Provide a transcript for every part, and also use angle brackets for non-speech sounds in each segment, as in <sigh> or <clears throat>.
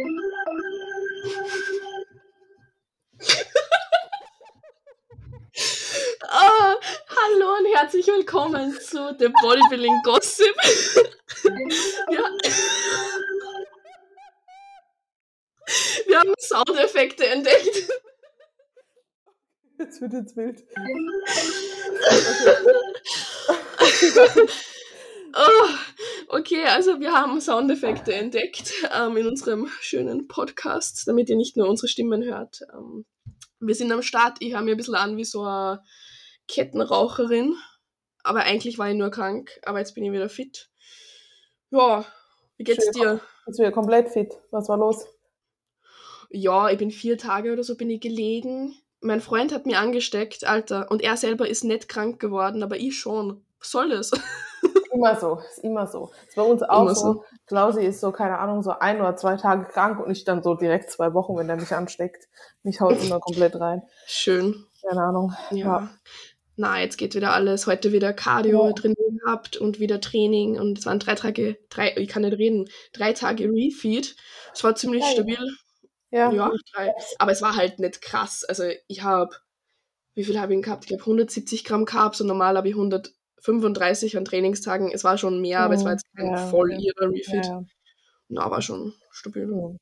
Oh, hallo und herzlich willkommen zu The Bodybuilding Gossip. <laughs> ja. Wir haben Soundeffekte entdeckt. Jetzt wird jetzt wild. <laughs> Oh, okay, also wir haben Soundeffekte entdeckt ähm, in unserem schönen Podcast, damit ihr nicht nur unsere Stimmen hört. Ähm, wir sind am Start. Ich höre mir ein bisschen an wie so eine Kettenraucherin. Aber eigentlich war ich nur krank. Aber jetzt bin ich wieder fit. Ja, wie geht's Schön. dir? Jetzt wieder komplett fit. Was war los? Ja, ich bin vier Tage oder so bin ich gelegen. Mein Freund hat mir angesteckt, Alter. Und er selber ist nicht krank geworden, aber ich schon. Was soll das? <laughs> Immer so, ist immer so. Ist bei uns auch so. so. Klausi ist so, keine Ahnung, so ein oder zwei Tage krank und ich dann so direkt zwei Wochen, wenn er mich ansteckt. Mich haut immer <laughs> komplett rein. Schön. Keine Ahnung. Ja. Ja. Na, jetzt geht wieder alles. Heute wieder Cardio Ja. drin gehabt und wieder Training. Und es waren drei Tage, drei, ich kann nicht reden, drei Tage Refeed. Es war ziemlich Geil. stabil. Ja. Ja, drei. Aber es war halt nicht krass. Also ich habe, wie viel habe ich gehabt? Ich glaube 170 Gramm Carbs und normal habe ich 135 an Trainingstagen. Es war schon mehr, aber es war jetzt kein Ja, voll ihrer Refeed. ja. Na, war schon stabil. Ja.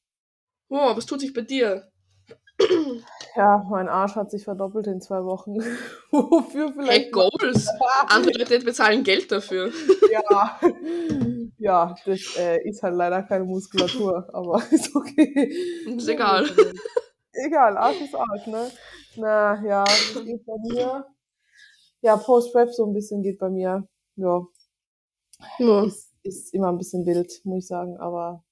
Oh, was tut sich bei dir? Ja, mein Arsch hat sich verdoppelt in zwei Wochen. <laughs> Wofür Hey, vielleicht? Goals! Andere Leute bezahlen Geld dafür. <laughs> ja. ja, das äh, ist halt leider keine Muskulatur, aber <laughs> ist okay. Ist egal. Egal, Arsch ist Arsch, ne? Na ja, was geht bei mir? Ja, Post-Rap so ein bisschen geht bei mir. Ja, Ja. ist, ist immer ein bisschen wild, muss ich sagen, aber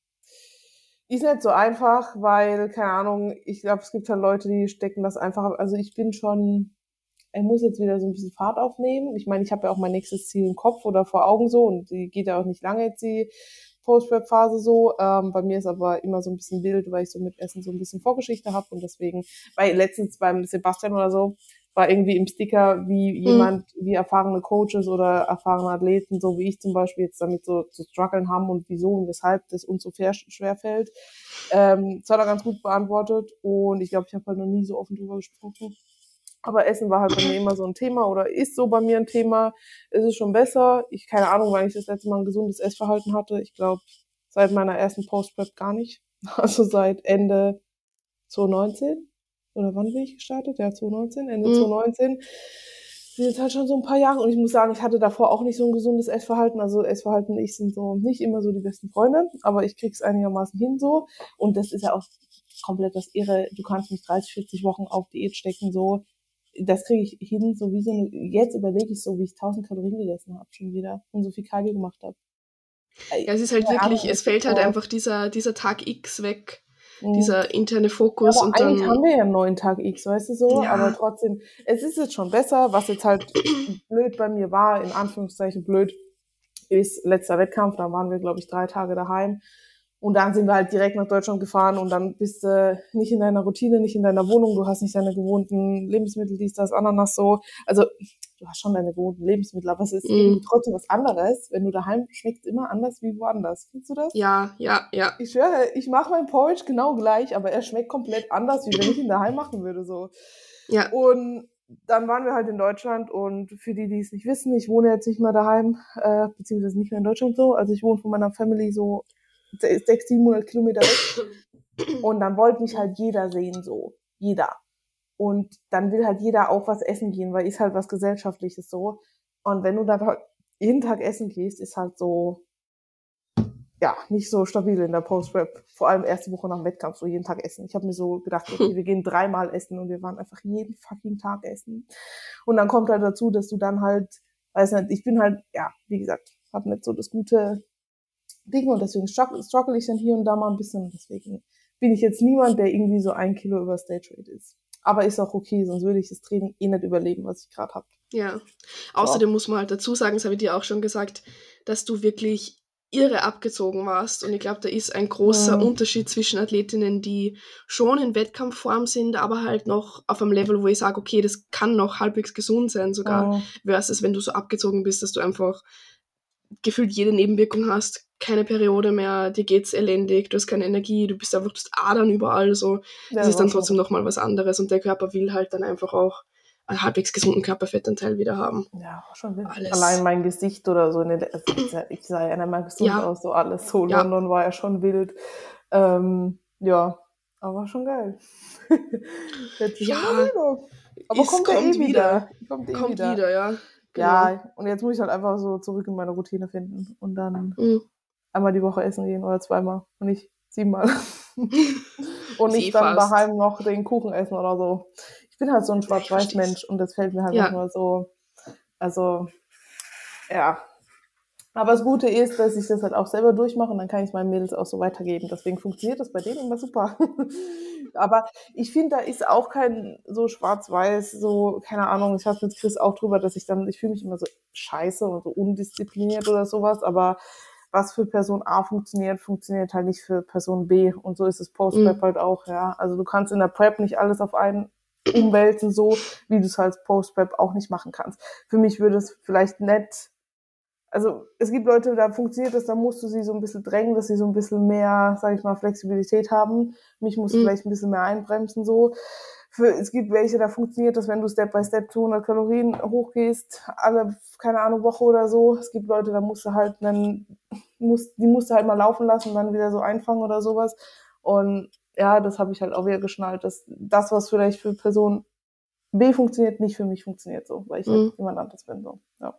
ist nicht so einfach, weil, keine Ahnung, ich glaube, es gibt halt Leute, die stecken das einfach, also ich bin schon, ich muss jetzt wieder so ein bisschen Fahrt aufnehmen. Ich meine, ich habe ja auch mein nächstes Ziel im Kopf oder vor Augen so und die geht ja auch nicht lange jetzt die Post-Rap-Phase so. Ähm, bei mir ist aber immer so ein bisschen wild, weil ich so mit Essen so ein bisschen Vorgeschichte habe und deswegen, weil letztens beim Sebastian oder so, war irgendwie im Sticker, wie jemand, wie erfahrene Coaches oder erfahrene Athleten, so wie ich zum Beispiel jetzt damit so zu strugglen haben und wieso und weshalb das uns so schwer fällt. Ähm, das hat er ganz gut beantwortet und ich glaube, ich habe halt noch nie so offen drüber gesprochen. Aber Essen war halt bei mir immer so ein Thema oder ist so bei mir ein Thema. Es ist schon besser. Ich keine Ahnung, wann ich das letzte Mal ein gesundes Essverhalten hatte. Ich glaube, seit meiner ersten Post-Prep gar nicht. <laughs> Also seit Ende 2019 oder wann bin ich gestartet? Ja, 2019, Ende Mhm. 2019. sind jetzt halt schon so ein paar Jahre und ich muss sagen, ich hatte davor auch nicht so ein gesundes Essverhalten. Also Essverhalten und ich sind so nicht immer so die besten Freunde, aber ich krieg's einigermaßen hin so. Und das ist ja auch komplett das Irre. Du kannst mich 30, 40 Wochen auf Diät stecken, so. Das kriege ich hin, so wie so eine, jetzt überlege ich so, wie ich 1000 Kalorien gegessen habe schon wieder und so viel Cardio gemacht habe. Ja, es ist halt Keine wirklich, es fällt halt einfach dieser, dieser Tag X weg, Mhm. dieser interne Fokus aber und eigentlich dann. haben wir ja einen neuen Tag X, weißt du so, Ja. aber trotzdem, es ist jetzt schon besser, was jetzt halt <clears throat> blöd bei mir war, in Anführungszeichen blöd, ist letzter Wettkampf, da waren wir, glaube ich, drei Tage daheim und dann sind wir halt direkt nach Deutschland gefahren und dann bist du nicht in deiner Routine, nicht in deiner Wohnung, du hast nicht deine gewohnten Lebensmittel, dies, das, Ananas so, also du hast schon deine gewohnten Lebensmittel, aber es ist irgendwie trotzdem was anderes, wenn du daheim schmeckt immer anders wie woanders, findest du das? Ja, ja, ja. Ich schwöre, ich mache mein Porridge genau gleich, aber er schmeckt komplett anders, wie wenn ich ihn daheim machen würde. So. Ja. Und dann waren wir halt in Deutschland und für die, die es nicht wissen, ich wohne jetzt nicht mehr daheim, äh, beziehungsweise nicht mehr in Deutschland so. Also ich wohne von meiner Family so se- 600, 700 Kilometer weg. Und dann wollte mich halt jeder sehen, so. Jeder. Und dann will halt jeder auch was essen gehen, weil ist halt was Gesellschaftliches so. Und wenn du dann halt jeden Tag essen gehst, ist halt so, ja, nicht so stabil in der Post-Rap. Vor allem erste Woche nach dem Wettkampf, so jeden Tag essen. Ich habe mir so gedacht, okay, <laughs> wir gehen dreimal essen und wir waren einfach jeden fucking Tag essen. Und dann kommt halt dazu, dass du dann halt, weiß nicht, ich bin halt, ja, wie gesagt, habe nicht so das gute Ding und deswegen struggle, struggle ich dann hier und da mal ein bisschen. Deswegen bin ich jetzt niemand, der irgendwie so ein Kilo über Stage Rate ist. Aber ist auch okay, sonst würde ich das Training eh nicht überleben, was ich gerade habe. Ja. Außerdem muss man halt dazu sagen, das habe ich dir auch schon gesagt, dass du wirklich irre abgezogen warst. Und ich glaube, da ist ein großer Mhm. Unterschied zwischen Athletinnen, die schon in Wettkampfform sind, aber halt noch auf einem Level, wo ich sage, okay, das kann noch halbwegs gesund sein sogar, Mhm. versus wenn du so abgezogen bist, dass du einfach gefühlt jede Nebenwirkung hast, keine Periode mehr, dir geht's elendig, du hast keine Energie, du bist einfach, du hast Adern überall, so. Ja, das ist dann trotzdem nochmal was anderes und der Körper will halt dann einfach auch einen halbwegs gesunden Körperfettanteil wieder haben. Ja, war schon wild. Alles. Allein mein Gesicht oder so. Den, also ich sah- ja nicht mal gesund Ja. aus, so alles. So Ja. London war ja schon wild. Ähm, ja, aber schon geil. <laughs> Jetzt Ja, schon. Aber es kommt, kommt eh wieder. wieder. Kommt eh Kommt wieder. wieder, ja. Genau. Ja, und jetzt muss ich halt einfach so zurück in meine Routine finden und dann Mhm. Einmal die Woche essen gehen oder zweimal und nicht siebenmal. <laughs> und nicht dann fast. daheim noch den Kuchen essen oder so. Ich bin halt so ein Schwarz-Weiß-Mensch und das fällt mir halt Ja. manchmal so. Also, ja. Aber das Gute ist, dass ich das halt auch selber durchmache und dann kann ich meinen Mädels auch so weitergeben. Deswegen funktioniert das bei denen immer super. <laughs> Aber ich finde, da ist auch kein so schwarz-weiß, so, keine Ahnung, ich hatte mit Chris auch drüber, dass ich dann, ich fühle mich immer so scheiße und so undiszipliniert oder sowas, aber was für Person A funktioniert, funktioniert halt nicht für Person B. Und so ist es Post-Prep Mhm. halt auch, ja. Also du kannst in der Prep nicht alles auf einen <clears throat> umwälzen, so wie du es als Post-Prep auch nicht machen kannst. Für mich würde es vielleicht nett, also es gibt Leute, da funktioniert das, da musst du sie so ein bisschen drängen, dass sie so ein bisschen mehr, sag ich mal, Flexibilität haben. Mich muss Mhm. vielleicht ein bisschen mehr einbremsen, so. Für, es gibt welche, da funktioniert das, wenn du Step by Step 200 Kalorien hochgehst, alle, keine Ahnung, Woche oder so. Es gibt Leute, da musst du halt dann, musst, die musst du halt mal laufen lassen und dann wieder so einfangen oder sowas. Und ja, das habe ich halt auch wieder geschnallt, dass das, was vielleicht für Person B funktioniert, nicht für mich funktioniert so, weil ich Mhm. halt jemand anderes bin, so. Ja.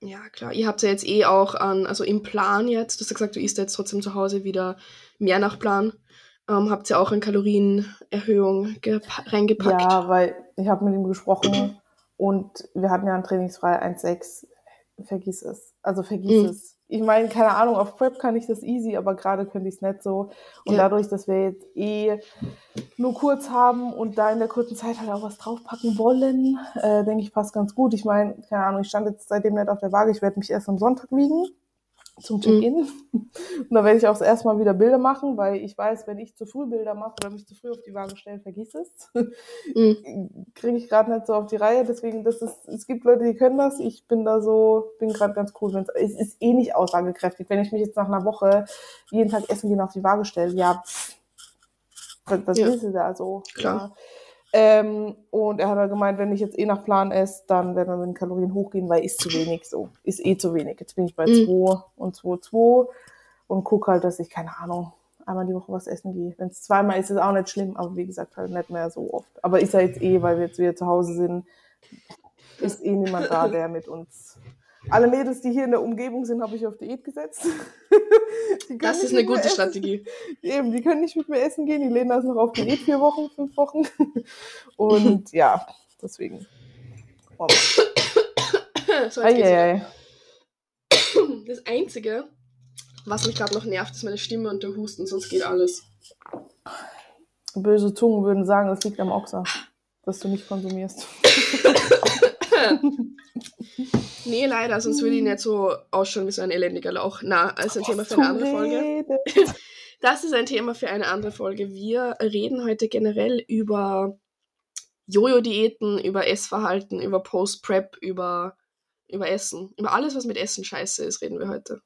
Ja, klar. Ihr habt ja jetzt eh auch an, also im Plan jetzt, du hast ja gesagt, du isst jetzt trotzdem zu Hause wieder mehr nach Plan. Ähm, habt ihr auch eine Kalorienerhöhung gepa- reingepackt? Ja, weil ich habe mit ihm gesprochen und wir hatten ja ein trainingsfrei 1,6. Vergiss es. Also vergiss Mhm. es. Ich meine, keine Ahnung, auf Prep kann ich das easy, aber gerade könnte ich es nicht so. Und Ja. dadurch, dass wir jetzt eh nur kurz haben und da in der kurzen Zeit halt auch was draufpacken wollen, äh, denke ich, passt ganz gut. Ich meine, keine Ahnung, ich stand jetzt seitdem nicht auf der Waage. Ich werde mich erst am Sonntag wiegen zum Check-in. Und da werde ich auch erstmal wieder Bilder machen, weil ich weiß, wenn ich zu früh Bilder mache oder mich zu früh auf die Waage stelle, vergiss es. Mhm. Kriege ich gerade nicht so auf die Reihe. Deswegen, das ist, es gibt Leute, die können das. Ich bin da so, bin gerade ganz cool. Wenn's, es ist eh nicht aussagekräftig. Wenn ich mich jetzt nach einer Woche jeden Tag essen gehen auf die Waage stelle, ja, pff, was, was Ja. willst du da so? Klar. Ja. Ähm, und er hat halt gemeint, wenn ich jetzt eh nach Plan esse, dann werden wir mit den Kalorien hochgehen, weil ist zu wenig so. Ist eh zu wenig. Jetzt bin ich bei Mhm. 2 und 2, 2 und guck halt, dass ich, keine Ahnung, einmal die Woche was essen gehe. Wenn es zweimal ist, ist auch nicht schlimm, aber wie gesagt, halt nicht mehr so oft. Aber ist ja jetzt eh, weil wir jetzt wieder zu Hause sind, ist eh niemand da, der mit uns. Alle Mädels, die hier in der Umgebung sind, habe ich auf Diät gesetzt. Das ist eine gute essen. Strategie. Eben, die können nicht mit mir essen gehen. Die Lena ist noch auf Diät vier Wochen, fünf Wochen. Und ja, deswegen. Oh, so, ei. Das Einzige, was mich gerade noch nervt, ist meine Stimme und der Husten, sonst geht alles. Böse Zungen würden sagen, es liegt am Ochser, dass du nicht konsumierst. Nee, leider, sonst würde ich nicht so ausschauen wie so ein elendiger Lauch. Na, also ein Thema für eine andere Folge. <laughs> Das ist ein Thema für eine andere Folge. Wir reden heute generell über Jojo-Diäten, über Essverhalten, über Post-Prep, über, über Essen. Über alles, was mit Essen scheiße ist, reden wir heute.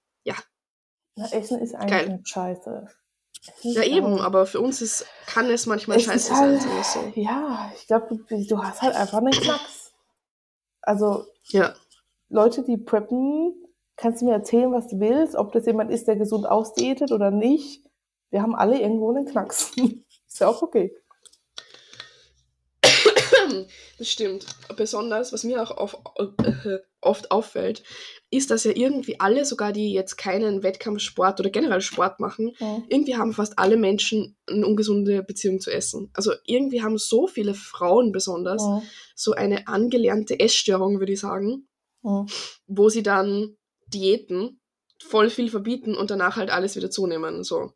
Na, Essen ist eigentlich Geil. scheiße. Ja, ist eben, aber für uns ist, kann es manchmal Es scheiße ist sein. halt, wir so. Ja, ich glaube, du, du hast halt einfach einen Knacks. Also Ja, Leute, die preppen, kannst du mir erzählen, was du willst, ob das jemand ist, der gesund ausdiätet oder nicht. Wir haben alle irgendwo einen Knacks. <laughs> ist ja auch okay. das stimmt. Besonders, was mir auch auf, äh, oft auffällt, ist, dass ja irgendwie alle, sogar die jetzt keinen Wettkampfsport oder generell Sport machen, Mhm. irgendwie haben fast alle Menschen eine ungesunde Beziehung zu Essen. Also irgendwie haben so viele Frauen besonders Mhm. so eine angelernte Essstörung, würde ich sagen, Mhm. wo sie dann Diäten voll viel verbieten und danach halt alles wieder zunehmen. So.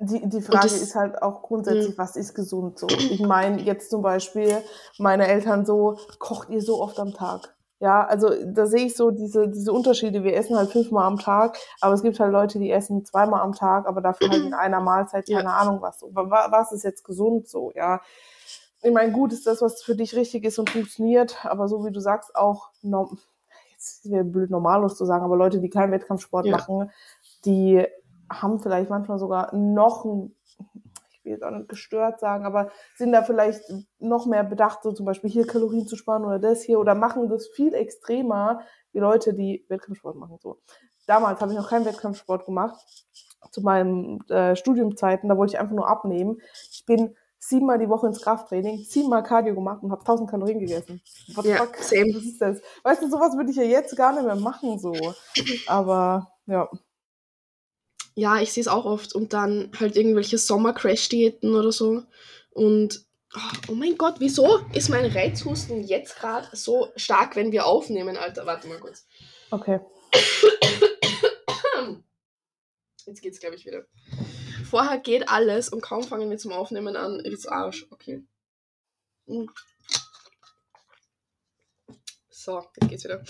Die, die Frage das- ist halt auch grundsätzlich, was ist gesund so? Ich meine, jetzt zum Beispiel, meine Eltern so, kocht ihr so oft am Tag? Ja, also da sehe ich so diese, diese Unterschiede. Wir essen halt fünfmal am Tag, aber es gibt halt Leute, die essen zweimal am Tag, aber dafür halt in <clears throat> einer Mahlzeit, Ja. keine Ahnung was. So. Wa- Was ist jetzt gesund so, ja? Ich meine, gut ist das, was für dich richtig ist und funktioniert, aber so wie du sagst, auch jetzt es wäre blöd normalos zu sagen, aber Leute, die keinen Wettkampfsport Ja. machen, die haben vielleicht manchmal sogar noch ein, ich will jetzt auch nicht gestört sagen, aber sind da vielleicht noch mehr bedacht, so zum Beispiel hier Kalorien zu sparen oder das hier oder machen das viel extremer wie Leute, die Wettkampfsport machen. So. Damals habe ich noch keinen Wettkampfsport gemacht, zu meinen äh, Studiumzeiten, da wollte ich einfach nur abnehmen. Ich bin siebenmal die Woche ins Krafttraining, siebenmal Cardio gemacht und habe 1000 Kalorien gegessen. What Ja, fuck? same. Was ist das? Weißt du, sowas würde ich ja jetzt gar nicht mehr machen, so. Aber, ja. Ja, ich sehe es auch oft. Und dann halt irgendwelche Sommer-Crash-Diäten oder so. Und oh, oh mein Gott, wieso ist mein Reizhusten jetzt gerade so stark, wenn wir aufnehmen, Alter? Warte mal kurz. Okay. Jetzt geht's, glaube ich, wieder. Vorher geht alles und kaum fangen wir zum Aufnehmen an, wird's Arsch. Okay. So, jetzt geht's wieder.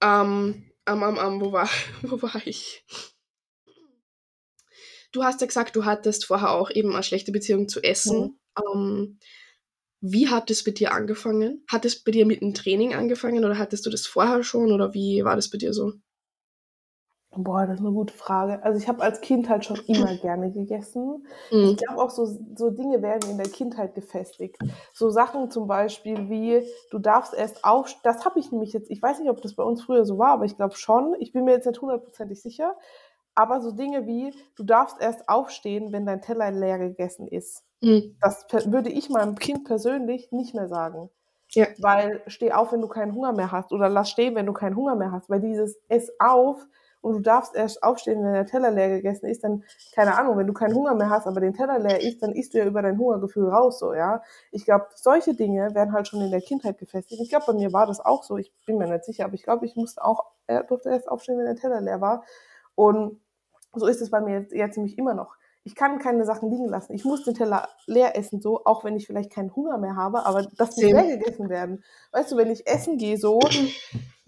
Ähm, ähm, ähm, ähm, wo war, <laughs> wo war ich? Du hast ja gesagt, du hattest vorher auch eben eine schlechte Beziehung zu Essen. Ähm, wie hat es bei dir angefangen? Hat es bei dir mit dem Training angefangen oder hattest du das vorher schon oder wie war das bei dir so? Boah, das ist eine gute Frage. Also ich habe als Kind halt schon immer <clears throat> gerne gegessen. Mhm. Ich glaube auch, so, so Dinge werden in der Kindheit gefestigt. So Sachen zum Beispiel wie, du darfst erst auf, das habe ich nämlich jetzt, ich weiß nicht, ob das bei uns früher so war, aber ich glaube schon. Ich bin mir jetzt nicht hundertprozentig sicher. Aber so Dinge wie, du darfst erst aufstehen, wenn dein Teller leer gegessen ist. Mhm. Das würde ich meinem Kind persönlich nicht mehr sagen. Ja. Weil steh auf, wenn du keinen Hunger mehr hast. Oder lass stehen, wenn du keinen Hunger mehr hast. Weil dieses Ess auf und du darfst erst aufstehen, wenn der Teller leer gegessen ist, dann, keine Ahnung, wenn du keinen Hunger mehr hast, aber den Teller leer ist, dann isst du ja über dein Hungergefühl raus, so, ja. Ich glaube, solche Dinge werden halt schon in der Kindheit gefestigt. Ich glaube, bei mir war das auch so. Ich bin mir nicht sicher, aber ich glaube, ich musste auch, er durfte erst aufstehen, wenn der Teller leer war. Und so ist es bei mir jetzt, jetzt nämlich immer noch. Ich kann keine Sachen liegen lassen. Ich muss den Teller leer essen, so, auch wenn ich vielleicht keinen Hunger mehr habe, aber das muss leer gegessen werden. Weißt du, wenn ich essen gehe, so,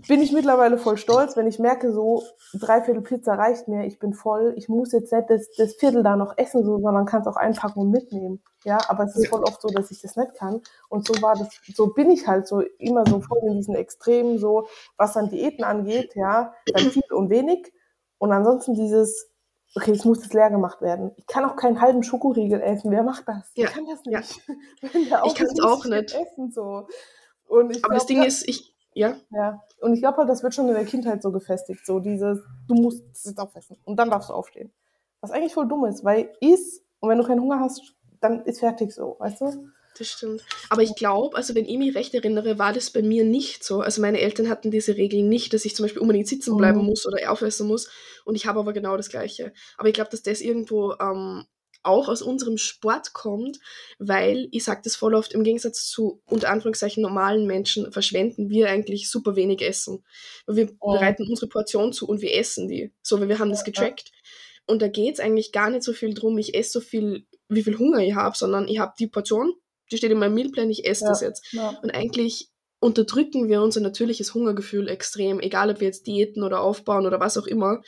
bin ich mittlerweile voll stolz, wenn ich merke, so, drei Viertel Pizza reicht mir, ich bin voll, ich muss jetzt nicht das, das Viertel da noch essen, so, sondern kann es auch einpacken und mitnehmen. Ja, aber es ist voll oft so, dass ich das nicht kann. Und so war das, so bin ich halt so immer so voll in diesen Extremen, so, was dann Diäten angeht, ja, dann viel und wenig. Und ansonsten dieses, okay, es muss jetzt leer gemacht werden. Ich kann auch keinen halben Schokoriegel essen. Wer macht das? Ja, Ich kann das ja. nicht. <laughs> Auf kann's ist, muss auch ich nicht. Essen, so. Und ich Aber das glaub, Ding ist, ich, ja, ja, und ich glaube halt, das wird schon in der Kindheit so gefestigt, so dieses, du musst es jetzt aufessen und dann darfst du aufstehen. Was eigentlich voll dumm ist, weil iss und wenn du keinen Hunger hast, dann ist fertig so, weißt du? Das stimmt. Aber ich glaube, also wenn ich mich recht erinnere, war das bei mir nicht so. Also meine Eltern hatten diese Regeln nicht, dass ich zum Beispiel unbedingt sitzen bleiben Mhm. muss oder aufessen muss. Und ich habe aber genau das Gleiche. Aber ich glaube, dass das irgendwo ähm, auch aus unserem Sport kommt, weil, ich sage das voll oft, im Gegensatz zu unter Anführungszeichen normalen Menschen verschwenden wir eigentlich super wenig Essen. Wir Oh. bereiten unsere Portion zu und wir essen die. So, weil wir haben das getrackt. Und da geht es eigentlich gar nicht so viel drum, ich esse so viel, wie viel Hunger ich habe, sondern ich habe die Portion, die steht in meinem Mealplan, ich esse Ja. das jetzt. Ja. Und eigentlich unterdrücken wir unser natürliches Hungergefühl extrem, egal ob wir jetzt Diäten oder aufbauen oder was auch immer.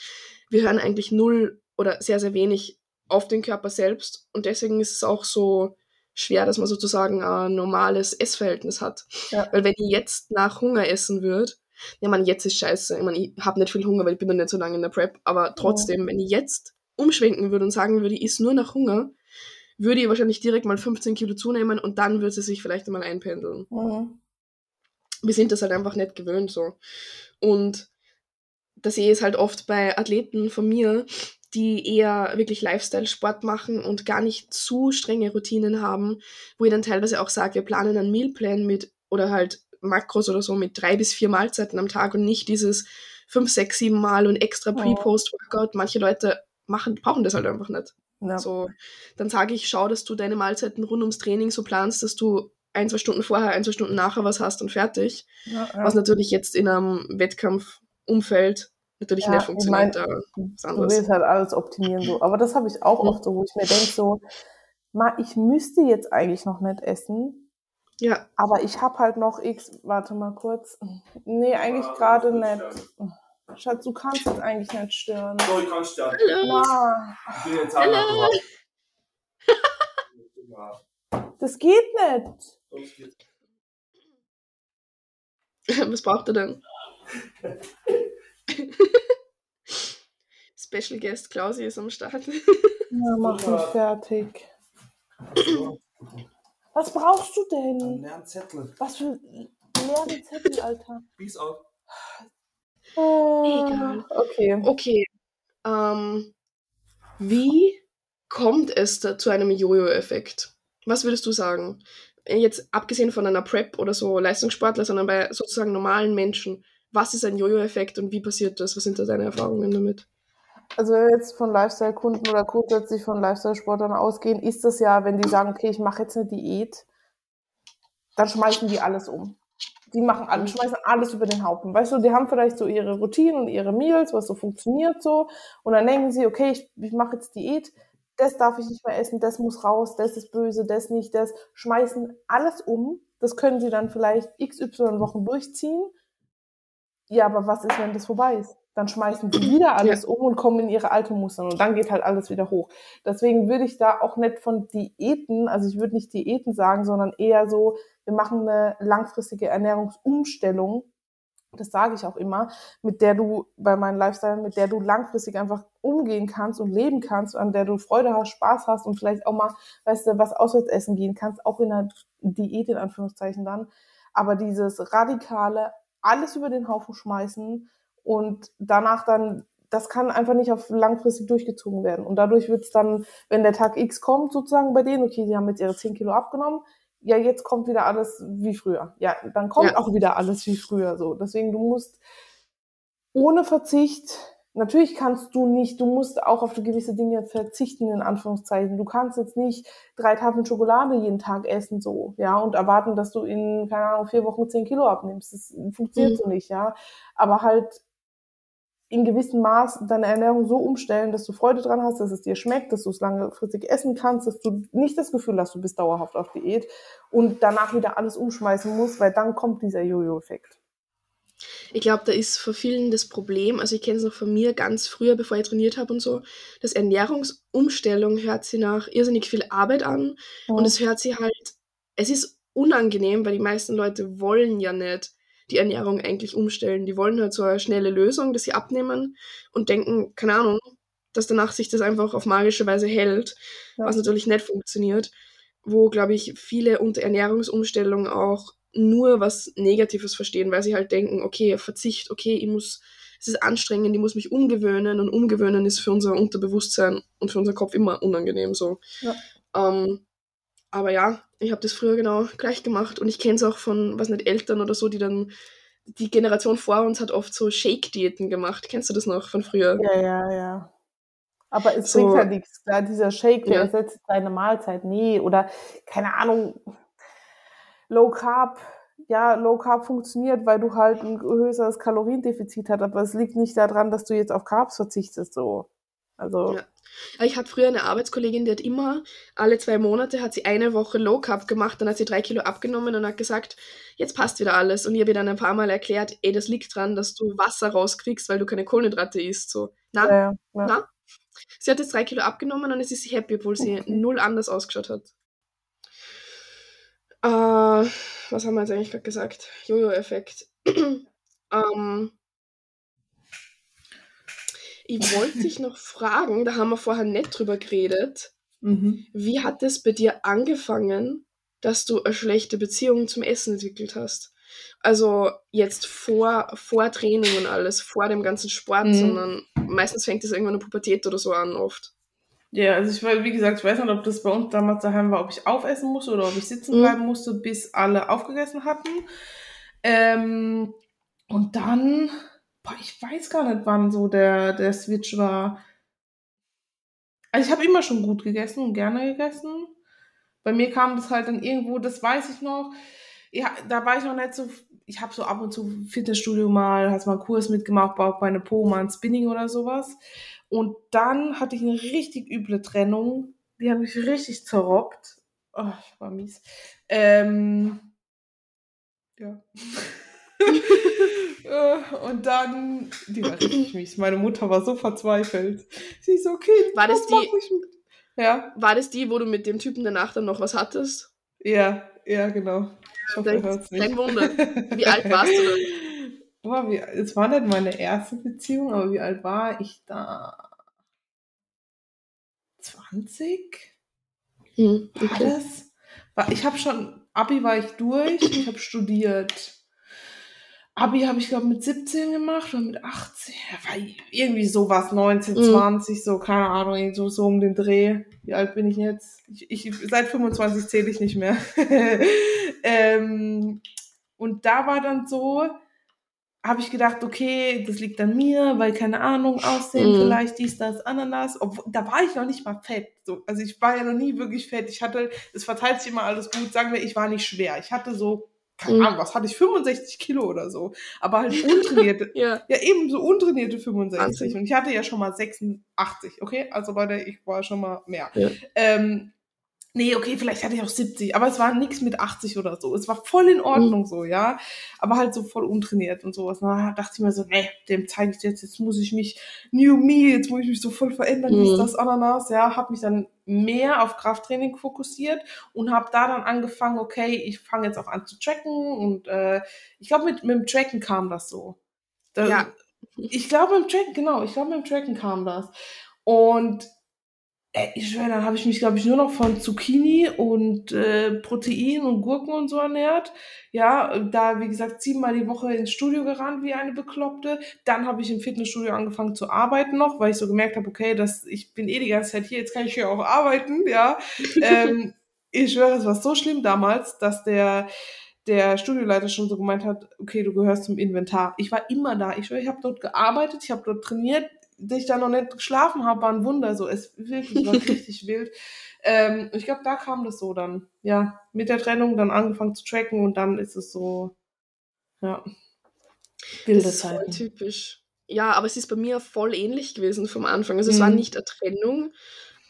Wir hören eigentlich null oder sehr, sehr wenig auf den Körper selbst. Und deswegen ist es auch so schwer, dass man sozusagen ein normales Essverhältnis hat. Ja. Weil wenn ich jetzt nach Hunger essen würde, ja man, jetzt ist scheiße. Ich meine, ich habe nicht viel Hunger, weil ich bin noch nicht so lange in der Prep, aber trotzdem, wenn ich jetzt umschwenken würde und sagen würde, ich esse nur nach Hunger, würde ich wahrscheinlich direkt mal 15 Kilo zunehmen und dann würde sie sich vielleicht einmal einpendeln Mhm. wir sind das halt einfach nicht gewöhnt so. Und das sehe ich es halt oft bei Athleten von mir, die eher wirklich Lifestyle-Sport machen und gar nicht zu strenge Routinen haben, wo ich dann teilweise auch sage, wir planen einen Mealplan mit oder halt Makros oder so mit drei bis vier Mahlzeiten am Tag und nicht dieses fünf, sechs, sieben Mal und extra Ja. Pre-Post-Workout. Manche Leute machen, brauchen das halt einfach nicht. Ja. So, dann sage ich, schau, dass du deine Mahlzeiten rund ums Training so planst, dass du ein, zwei Stunden vorher, ein, zwei Stunden nachher was hast und fertig. Ja, ja. Was natürlich jetzt in einem Wettkampfumfeld natürlich Ja, nicht ich funktioniert. mein, aber was Du willst halt alles optimieren so. Aber das habe ich auch Mhm. oft so, wo ich mir denke so, ma, ich müsste jetzt eigentlich noch nicht essen, Ja, aber ich habe halt noch X, warte mal kurz. Nee, eigentlich gerade nicht. Schatz, du kannst jetzt eigentlich nicht stören. So, ich kann sterben. hallo. Ich bin jetzt Hallo. Das geht nicht. <laughs> Was braucht er denn? <laughs> Special Guest Klausi ist am Start. Ja, mach mich fertig. Was brauchst du einen denn? leeren Zettel. Was für leere Zettel, Alter. Peace out. Egal. Ah, Okay. Okay. Ähm, wie kommt es da zu einem Jojo-Effekt? Was würdest du sagen? Jetzt abgesehen von einer Prep oder so Leistungssportler, sondern bei sozusagen normalen Menschen. Was ist ein Jojo-Effekt und wie passiert das? Was sind da deine Erfahrungen damit? Also wenn wir jetzt von Lifestyle-Kunden oder grundsätzlich von Lifestyle-Sportlern ausgehen, ist das ja, wenn die sagen, okay, ich mache jetzt eine Diät, dann schmeißen die alles um. Die machen alles, schmeißen alles über den Haufen. Weißt du, die haben vielleicht so ihre Routinen und ihre Meals, was so funktioniert so. Und dann denken sie, okay, ich, ich mache jetzt Diät, das darf ich nicht mehr essen, das muss raus, das ist böse, das nicht, das. Schmeißen alles um. Das können sie dann vielleicht XY Wochen durchziehen. Ja, aber was ist, wenn das vorbei ist? Dann schmeißen sie wieder alles um und kommen in ihre alten Muster und dann geht halt alles wieder hoch. Deswegen würde ich da auch nicht von Diäten, also ich würde nicht Diäten sagen, sondern eher so, wir machen eine langfristige Ernährungsumstellung. Das sage ich auch immer, mit der du bei meinem Lifestyle, mit der du langfristig einfach umgehen kannst und leben kannst, an der du Freude hast, Spaß hast und vielleicht auch mal, weißt du, was auswärts essen gehen kannst, auch in einer Diät in Anführungszeichen dann. Aber dieses radikale, alles über den Haufen schmeißen und danach dann, das kann einfach nicht auf langfristig durchgezogen werden. Und dadurch wird es dann, wenn der Tag X kommt, sozusagen bei denen, okay, sie haben jetzt ihre 10 Kilo abgenommen, ja, jetzt kommt wieder alles wie früher. Ja, dann kommt Ja. auch wieder alles wie früher so. Deswegen, du musst ohne Verzicht, natürlich kannst du nicht, du musst auch auf gewisse Dinge verzichten, in Anführungszeichen. Du kannst jetzt nicht drei Tafeln Schokolade jeden Tag essen, so, ja, und erwarten, dass du in, keine Ahnung, vier Wochen zehn Kilo abnimmst. Das funktioniert Mhm. so nicht, ja. Aber halt in gewissem Maß deine Ernährung so umstellen, dass du Freude dran hast, dass es dir schmeckt, dass du es langfristig essen kannst, dass du nicht das Gefühl hast, du bist dauerhaft auf Diät und danach wieder alles umschmeißen musst, weil dann kommt dieser Jojo-Effekt. Ich glaube, da ist für vielen das Problem, also ich kenne es noch von mir ganz früher, bevor ich trainiert habe und so, dass Ernährungsumstellung hört sich nach irrsinnig viel Arbeit an und es hört sich halt, es ist unangenehm, weil die meisten Leute wollen ja nicht die Ernährung eigentlich umstellen. Die wollen halt so eine schnelle Lösung, dass sie abnehmen und denken, keine Ahnung, dass danach sich das einfach auf magische Weise hält, Ja. was natürlich nicht funktioniert, wo, glaube ich, viele unter Ernährungsumstellung auch nur was Negatives verstehen, weil sie halt denken, okay, Verzicht, okay, ich muss, es ist anstrengend, ich muss mich umgewöhnen und umgewöhnen ist für unser Unterbewusstsein und für unseren Kopf immer unangenehm so. Ja. Ähm, aber ja, ich habe das früher genau gleich gemacht und ich kenne es auch von, was nicht, Eltern oder so, die dann, die Generation vor uns hat oft so Shake-Diäten gemacht. Kennst du das noch von früher? Ja, ja, ja. Aber es So- bringt ja nichts. Da dieser Shake, der Ja. ersetzt deine Mahlzeit. Nee, oder keine Ahnung, Low Carb. Ja, Low Carb funktioniert, weil du halt ein größeres Kaloriendefizit hast, aber es liegt nicht daran, dass du jetzt auf Carbs verzichtest, so. Also, Ja. Aber Ich hatte früher eine Arbeitskollegin, die hat immer alle zwei Monate hat sie eine Woche Low Carb gemacht, dann hat sie drei Kilo abgenommen und hat gesagt, jetzt passt wieder alles. Und ich habe ihr dann ein paar Mal erklärt, ey, das liegt dran, dass du Wasser rauskriegst, weil du keine Kohlenhydrate isst. So, na, ja, ja, na. Sie hat jetzt drei Kilo abgenommen und jetzt ist sie happy, obwohl sie Okay. null anders ausgeschaut hat. Äh, was haben wir jetzt eigentlich gerade gesagt? Jojo-Effekt. <clears throat> ähm, ich wollte dich noch fragen, da haben wir vorher nicht drüber geredet. Mhm. Wie hat es bei dir angefangen, dass du eine schlechte Beziehung zum Essen entwickelt hast? Also jetzt vor, vor Training und alles, vor dem ganzen Sport, Mhm. sondern meistens fängt es irgendwann in der Pubertät oder so an oft. Ja, also ich weiß, wie gesagt, ich weiß nicht, ob das bei uns damals daheim war, ob ich aufessen musste oder ob ich sitzen Mhm. bleiben musste, bis alle aufgegessen hatten. Ähm, und dann, boah, ich weiß gar nicht, wann so der, der Switch war. Also ich habe immer schon gut gegessen und gerne gegessen. Bei mir kam das halt dann irgendwo, das weiß ich noch. Ja, da war ich noch nicht so, ich habe so ab und zu Fitnessstudio mal, hast mal einen Kurs mitgemacht, Bauchbeine, Po, mal ein Spinning oder sowas. Und dann hatte ich eine richtig üble Trennung. Die hat mich richtig zerrobbt. Oh, war mies. Ähm, ja. <laughs> <laughs> Äh, Und dann, die war richtig <clears throat> mies. Meine Mutter war so verzweifelt. Sie ist so, Kind, War das die-? Ja, War das die, wo du mit dem Typen danach dann noch was hattest? ja, ja, genau. Ich hoffe, er hört's nicht. Kein Wunder. <laughs> Wie alt warst du dann? boah, wie, es war nicht meine erste Beziehung, aber wie alt war ich da? 20? Hm, War okay. das? War, ich habe schon, Abi war ich durch, ich habe studiert. Abi habe ich, glaube mit 17 gemacht oder mit 18. Ja, war irgendwie sowas, 19, Mhm. 20, so, keine Ahnung, so, so um den Dreh. Wie alt bin ich jetzt? Ich, ich, seit 25 zähle ich nicht mehr. <laughs> ähm, und da war dann so, habe ich gedacht, okay, das liegt an mir, weil keine Ahnung, Aussehen Mhm. vielleicht, dies, das, Ananas. Obwohl, da war ich noch nicht mal fett. So, also ich war ja noch nie wirklich fett. Ich hatte, es verteilt sich immer alles gut. Sagen wir, ich war nicht schwer. Ich hatte so, keine Mhm. Ahnung, was hatte ich, 65 Kilo oder so. Aber halt untrainierte, <laughs> Ja. ja eben so untrainierte 65. Wahnsinn. Und ich hatte ja schon mal 86, okay? Also Leute, ich war schon mal mehr. Ja. Ähm, nee, okay, vielleicht hatte ich auch 70, aber es war nichts mit 80 oder so. Es war voll in Ordnung so, ja. Aber halt so voll untrainiert und sowas. Da dachte ich mir so, nee, dem zeige ich jetzt, jetzt muss ich mich, new me, jetzt muss ich mich so voll verändern, Mhm. dies, das, Ananas, ja. Hab mich dann mehr auf Krafttraining fokussiert und habe da dann angefangen, okay, ich fange jetzt auch an zu tracken und äh, ich glaube, mit, mit dem Tracken kam das so. Da, Ja. Ich glaube, mit dem Tracken, genau, ich glaube, mit dem Tracken kam das. Und ich schwöre, dann habe ich mich, glaube ich, nur noch von Zucchini und äh, Protein und Gurken und so ernährt. Ja, da, wie gesagt, siebenmal die Woche ins Studio gerannt wie eine Bekloppte. Dann habe ich im Fitnessstudio angefangen zu arbeiten noch, weil ich so gemerkt habe, okay, das, ich bin eh die ganze Zeit hier, jetzt kann ich hier auch arbeiten, ja. <laughs> ähm, ich schwöre, es war so schlimm damals, dass der, der Studioleiter schon so gemeint hat, okay, du gehörst zum Inventar. Ich war immer da. Ich schwöre, ich habe dort gearbeitet, ich habe dort trainiert, ich da noch nicht geschlafen habe, war ein Wunder. So, es wirklich war <laughs> richtig wild. Ähm, ich glaube, da kam das so dann. Ja, mit der Trennung dann angefangen zu tracken und dann ist es so, ja, wilde Das ist voll typisch. Ja, aber es ist bei mir voll ähnlich gewesen vom Anfang. Also es war Mhm. nicht eine Trennung,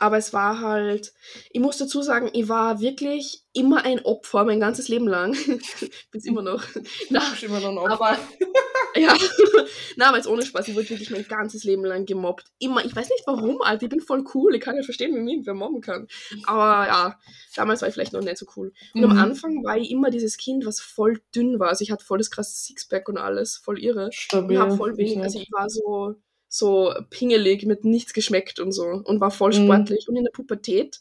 aber es war halt, ich muss dazu sagen, ich war wirklich immer ein Opfer mein ganzes Leben lang. <laughs> Bin's immer noch. Na, Ich bin immer noch ein aber Opfer. <laughs> ja, na, aber jetzt ohne Spaß, ich wurde wirklich mein ganzes Leben lang gemobbt. Immer, ich weiß nicht warum, Alter, ich bin voll cool, ich kann ja verstehen, wie mich irgendwer mobben kann. Aber ja, damals war ich vielleicht noch nicht so cool. Und am Mhm. Anfang war ich immer dieses Kind, was voll dünn war. Also ich hatte voll das krasse Sixpack und alles, voll irre. Und Stabil. habe voll wenig, Ich also ich war so, so pingelig, mit nichts geschmeckt und so und war voll Mhm. sportlich. Und in der Pubertät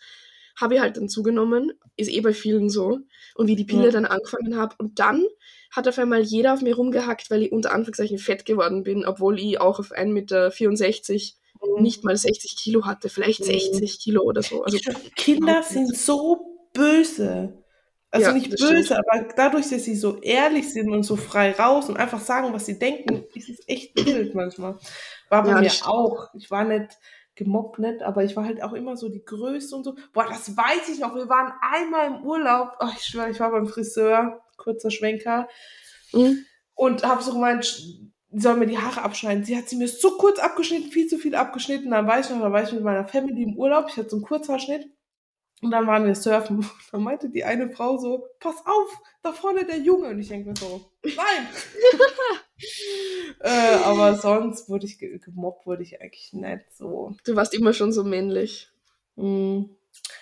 habe ich halt dann zugenommen, ist eh bei vielen so. Und wie die Pille Ja. dann angefangen habe. Und dann hat auf einmal jeder auf mir rumgehackt, weil ich unter Anführungszeichen fett geworden bin, obwohl ich auch auf 1,64 Meter Mhm. nicht mal 60 Kilo hatte, vielleicht Mhm. 60 Kilo oder so. Also schwör, Kinder sind so böse. Also Ja, nicht böse, stimmt. aber dadurch, dass sie so ehrlich sind und so frei raus und einfach sagen, was sie denken, ist es echt wild manchmal. War bei Ja, mir auch. Ich war nicht gemobbt, nicht, aber ich war halt auch immer so die Größte und so. Boah, das weiß ich noch. Wir waren einmal im Urlaub. Oh, ich schwöre, ich war beim Friseur, kurzer Schwenker, Mhm. und habe so gemeint, soll mir die Haare abschneiden. Sie hat sie mir so kurz abgeschnitten, viel zu viel abgeschnitten. Dann war ich noch, da war ich mit meiner Family im Urlaub. Ich hatte so einen Kurzhaarschnitt. Und dann waren wir surfen. <laughs> Dann meinte die eine Frau so, pass auf, da vorne der Junge. Und ich denke mir so, nein. <laughs> äh, aber sonst wurde ich ge gemobbt, wurde ich eigentlich nicht so. Du warst immer schon so männlich. Mm.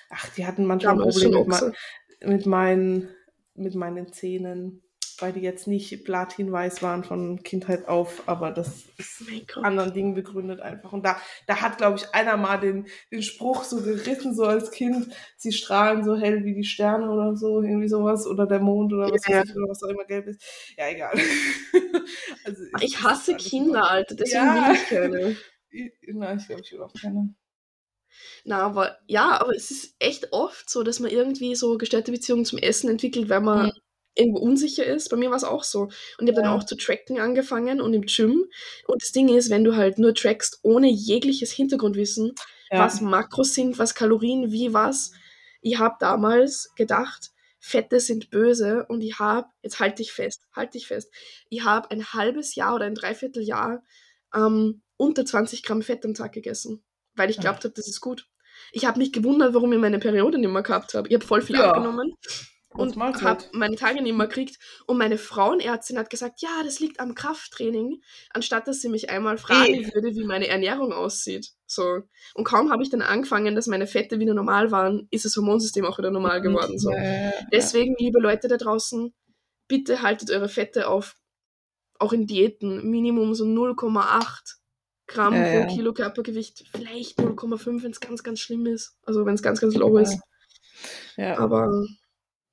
Ach, die hatten manchmal Probleme mit, Ochse. me- mit, meinen, mit meinen Zähnen, weil die jetzt nicht platinweiß waren von Kindheit auf, aber das ist Gott. anderen Dingen begründet einfach. Und da, da hat, glaube ich, einer mal den, den Spruch so gerissen, so als Kind, sie strahlen so hell wie die Sterne oder so, irgendwie sowas, oder der Mond oder was Ja. weiß ich, oder was auch immer gelb ist. Ja, egal. <laughs> also, Ich ist hasse Kinder, Alter, deswegen Ja. will ich keine. <laughs> Ich- Nein, ich glaube, ich will auch keine. Na, aber ja, aber es ist echt oft so, dass man irgendwie so gestörte Beziehungen zum Essen entwickelt, weil man Mhm. Irgendwo unsicher ist. Bei mir war es auch so. Und ich habe Ja. dann auch zu tracken angefangen und im Gym. Und das Ding ist, wenn du halt nur trackst, ohne jegliches Hintergrundwissen, Ja. was Makros sind, was Kalorien, wie was. Ich habe damals gedacht, Fette sind böse und ich habe, jetzt halte ich fest, halte ich fest, ich habe ein halbes Jahr oder ein Dreivierteljahr ähm, unter 20 Gramm Fett am Tag gegessen, weil ich glaubt habe, das ist gut. Ich habe mich gewundert, warum ich meine Periode nicht mehr gehabt habe. Ich habe voll viel Ja. abgenommen und habe meine Tage nicht mehr gekriegt. Und meine Frauenärztin hat gesagt, ja, das liegt am Krafttraining, anstatt dass sie mich einmal fragen Eh. würde, wie meine Ernährung aussieht. So. Und kaum habe ich dann angefangen, dass meine Fette wieder normal waren, ist das Hormonsystem auch wieder normal geworden. So. Ja, ja, ja. Deswegen, liebe Leute da draußen, bitte haltet eure Fette auf auch in Diäten, Minimum so 0,8 Gramm Ja, pro ja. Kilo Körpergewicht, vielleicht 0,5, wenn es ganz, ganz schlimm ist. Also wenn es ganz, ganz low ist. Ja. Aber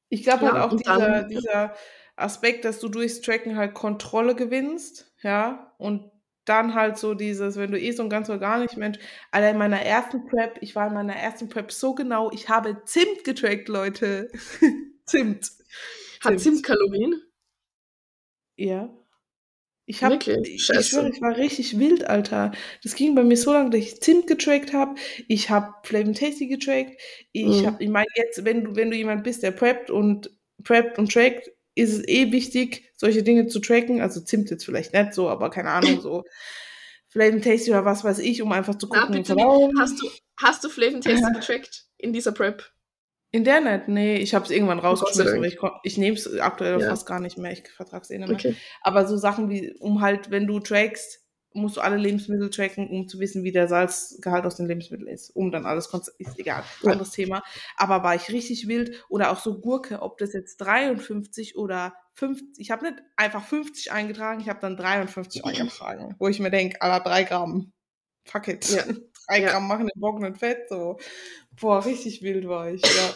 Ich glaube halt Ja, auch und dieser, dann- dieser Aspekt, dass du durchs Tracken halt Kontrolle gewinnst, ja, und dann halt so dieses, wenn du eh so ein ganz organisch Mensch, Alter, in meiner ersten Prep, ich war in meiner ersten Prep so genau, ich habe Zimt getrackt, Leute. <laughs> Zimt. hat Zimt Kalorien? Ja. Ich habe, ich, ich schwöre, ich war richtig wild, Alter. Das ging bei mir so lange, dass ich Zimt getrackt habe. Ich habe Flavin Tasty getrackt. Ich Mhm. habe, ich meine jetzt, wenn du, wenn du jemand bist, der preppt und preppt und trackt, ist es eh wichtig, solche Dinge zu tracken. Also Zimt jetzt vielleicht nicht so, aber keine Ahnung, so <laughs> Flavin Tasty oder was weiß ich, um einfach zu Na, gucken. bitte, genau. hast du, hast du Flavin Tasty <laughs> getrackt in dieser Prep? In der nicht, nee, ich habe es irgendwann sei rausgeschmissen, aber ich, ich nehme es aktuell Ja. fast gar nicht mehr. Ich vertrage es eh nicht mehr. Okay. Aber so Sachen wie, um halt, wenn du trackst, musst du alle Lebensmittel tracken, um zu wissen, wie der Salzgehalt aus den Lebensmitteln ist. Um dann alles, ist egal, Ja. anderes Thema. Aber war ich richtig wild. Oder auch so Gurke, ob das jetzt 53 oder 50, ich habe nicht einfach 50 eingetragen, ich habe dann 53 <clears throat> eingetragen. Wo ich mir denke, aller drei Gramm. Fuck it. Ja. <laughs> Drei Ja. Gramm machen Bock nicht fett, so. Boah, richtig wild war ich, ja.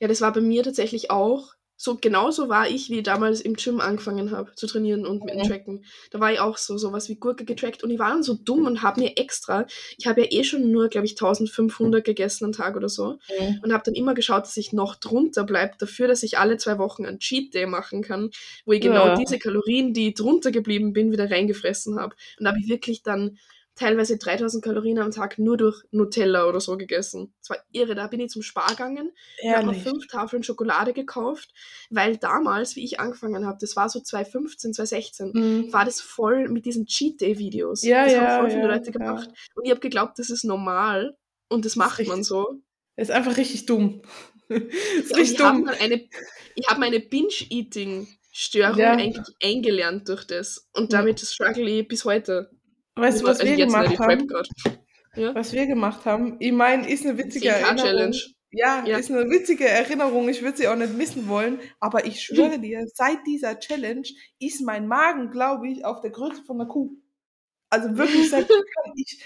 Ja, das war bei mir tatsächlich auch. So genauso war ich, wie ich damals im Gym angefangen habe zu trainieren und mit dem. Tracken. Da war ich auch so sowas wie Gurke getrackt und ich war dann so dumm und habe mir extra, ich habe ja eh schon nur, glaube ich, 1500 gegessen am Tag oder so Mhm. und habe dann immer geschaut, dass ich noch drunter bleibe, dafür, dass ich alle zwei Wochen einen Cheat Day machen kann, wo ich genau Ja. diese Kalorien, die drunter geblieben bin, wieder reingefressen habe. Und da habe ich wirklich dann teilweise 3000 Kalorien am Tag nur durch Nutella oder so gegessen. Das war irre. Da bin ich zum Spar gegangen ich habe fünf Tafeln Schokolade gekauft, weil damals, wie ich angefangen habe, das war so 2015, 2016, Mhm. war das voll mit diesen Cheat Day Videos. Ja, das ja, haben voll viele ja, Leute ja. gemacht. Und ich habe geglaubt, das ist normal und das macht man richtig so. Ist einfach richtig dumm. <laughs> ist Ja, richtig ich habe dumm. eine, ich habe meine Binge-Eating-Störung Ja. eigentlich eingelernt durch das. Und Ja. damit struggle ich bis heute. Weißt du, was also wir gemacht haben? Ja. Was wir gemacht haben? Ich meine, ist eine witzige 10K Erinnerung. Ja, Ja. ist eine witzige Erinnerung. Ich würde sie auch nicht missen wollen. Aber ich schwöre dir, seit dieser Challenge ist mein Magen, glaube ich, auf der Größe von einer Kuh. Also wirklich, seitdem <laughs> kann ich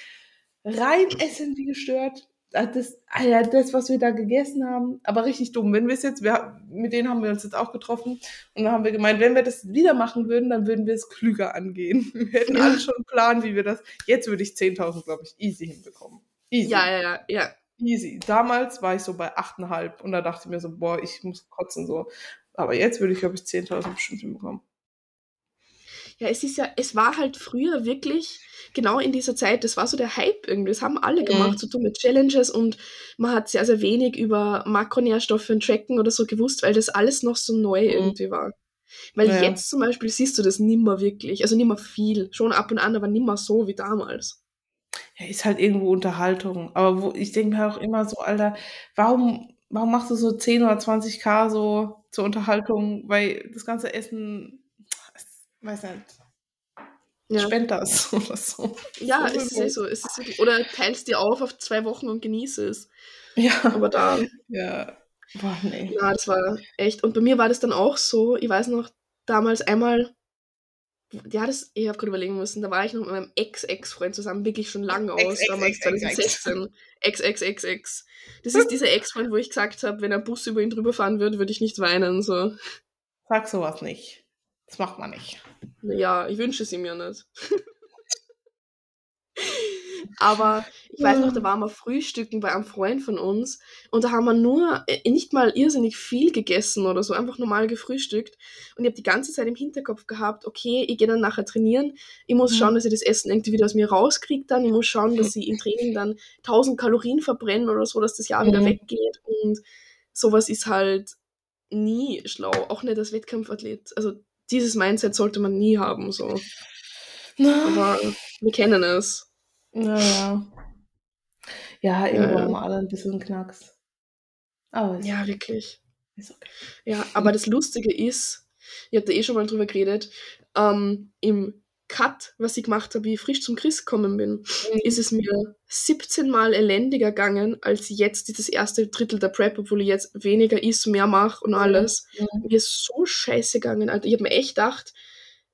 rein essen wie gestört. Ah, Das, ah ja, das, was wir da gegessen haben, aber richtig dumm. Wenn wir es jetzt, wir, mit denen haben wir uns jetzt auch getroffen und dann haben wir gemeint, wenn wir das wieder machen würden, dann würden wir es klüger angehen. <laughs> Wir hätten Ja. alle schon einen Plan, wie wir das. Jetzt würde ich 10.000, glaube ich, easy hinbekommen. Easy. Ja, ja, ja, ja. Easy. Damals war ich so bei 8,5 und da dachte ich mir so, boah, ich muss kotzen so. Aber jetzt würde ich, glaube ich, 10.000 bestimmt hinbekommen. Ja, es ist ja, es war halt früher wirklich genau in dieser Zeit, das war so der Hype irgendwie. Das haben alle Mhm. gemacht, so dumme Challenges und man hat sehr, sehr wenig über Makronährstoffe und Tracken oder so gewusst, weil das alles noch so neu Mhm. irgendwie war. Weil Ja. jetzt zum Beispiel siehst du das nimmer wirklich, also nimmer viel, schon ab und an, aber nimmer so wie damals. Ja, ist halt irgendwo Unterhaltung. Aber wo, ich denke mir auch immer so, Alter, warum, warum machst du so 10 oder 20k so zur Unterhaltung? Weil das ganze Essen, weiß nicht, Ja, spend das <laughs> oder so. ja so es ist eh so. Es ist wirklich, oder teilst dir auf auf zwei Wochen und genieße es. Ja. Aber da, Ja. Boah, nee. na, das war echt. Und bei mir war das dann auch so, ich weiß noch, damals einmal, ja, das, ich habe gerade überlegen müssen, da war ich noch mit meinem Ex-Ex-Freund zusammen, wirklich schon lange aus, Ex, Ex, damals Ex, Ex, Ex. 2016. Ex-Ex-Ex-Ex. Das ist dieser Ex-Freund, wo ich gesagt habe, wenn ein Bus über ihn drüber fahren würde, würde ich nicht weinen. So. Sag sowas nicht. Das macht man nicht. Ja, ich wünsche es ihm ja nicht. Aber ich weiß noch, da waren wir frühstücken bei einem Freund von uns und da haben wir nur äh, nicht mal irrsinnig viel gegessen oder so, einfach normal gefrühstückt. Und ich habe die ganze Zeit im Hinterkopf gehabt, okay, ich gehe dann nachher trainieren. Ich muss Mhm. schauen, dass ich das Essen irgendwie wieder aus mir rauskriege dann. Ich muss schauen, dass ich im Training dann 1000 Kalorien verbrenne oder so, dass das Jahr wieder Mhm. weggeht. Und sowas ist halt nie schlau, auch nicht als Wettkampfathlet. Also dieses Mindset sollte man nie haben, so. Aber wir kennen es. Naja. Ja, irgendwo Ja, haben wir alle ein bisschen Knacks. Aber Ja, wirklich. ist okay. Ja, aber das Lustige ist, ich habe da eh schon mal drüber geredet, ähm, im Cut, was ich gemacht habe, wie ich frisch zum Chris gekommen bin, mhm. ist es mir 17 Mal elendiger gegangen, als jetzt dieses erste Drittel der Prep, obwohl ich jetzt weniger is, mehr mache und alles. Mhm. Mir ist so scheiße gegangen, Alter. Ich habe mir echt gedacht,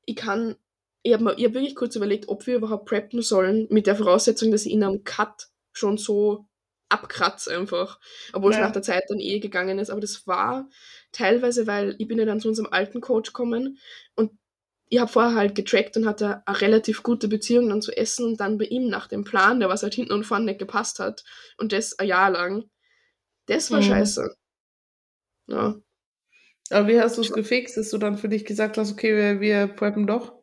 ich kann, ich habe hab wirklich kurz überlegt, ob wir überhaupt preppen sollen, mit der Voraussetzung, dass ich in einem Cut schon so abkratze einfach. Obwohl ja. es nach der Zeit dann eh gegangen ist. Aber das war teilweise, weil ich bin ja dann zu unserem alten Coach gekommen und ich habe vorher halt getrackt und hatte eine relativ gute Beziehung dann zu Essen und dann bei ihm nach dem Plan, der was halt hinten und vorne nicht gepasst hat und das ein Jahr lang. Das war mhm. scheiße. Ja. Aber wie hast du es gefixt, dass du dann für dich gesagt hast, okay, wir, wir preppen doch?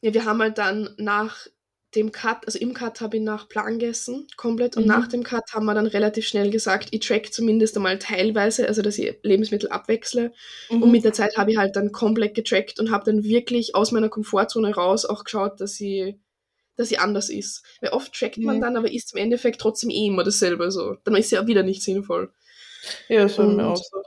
Ja, wir haben halt dann nach dem Cut, also im Cut habe ich nach Plan gegessen, komplett. Und mhm. nach dem Cut haben wir dann relativ schnell gesagt, ich track zumindest einmal teilweise, also dass ich Lebensmittel abwechsle. Mhm. Und mit der Zeit habe ich halt dann komplett getrackt und habe dann wirklich aus meiner Komfortzone raus auch geschaut, dass sie dass sie anders ist. Weil oft trackt man mhm. dann, aber ist im Endeffekt trotzdem eh immer dasselbe so. Dann ist sie ja wieder nicht sinnvoll. Ja, das war mir auch so.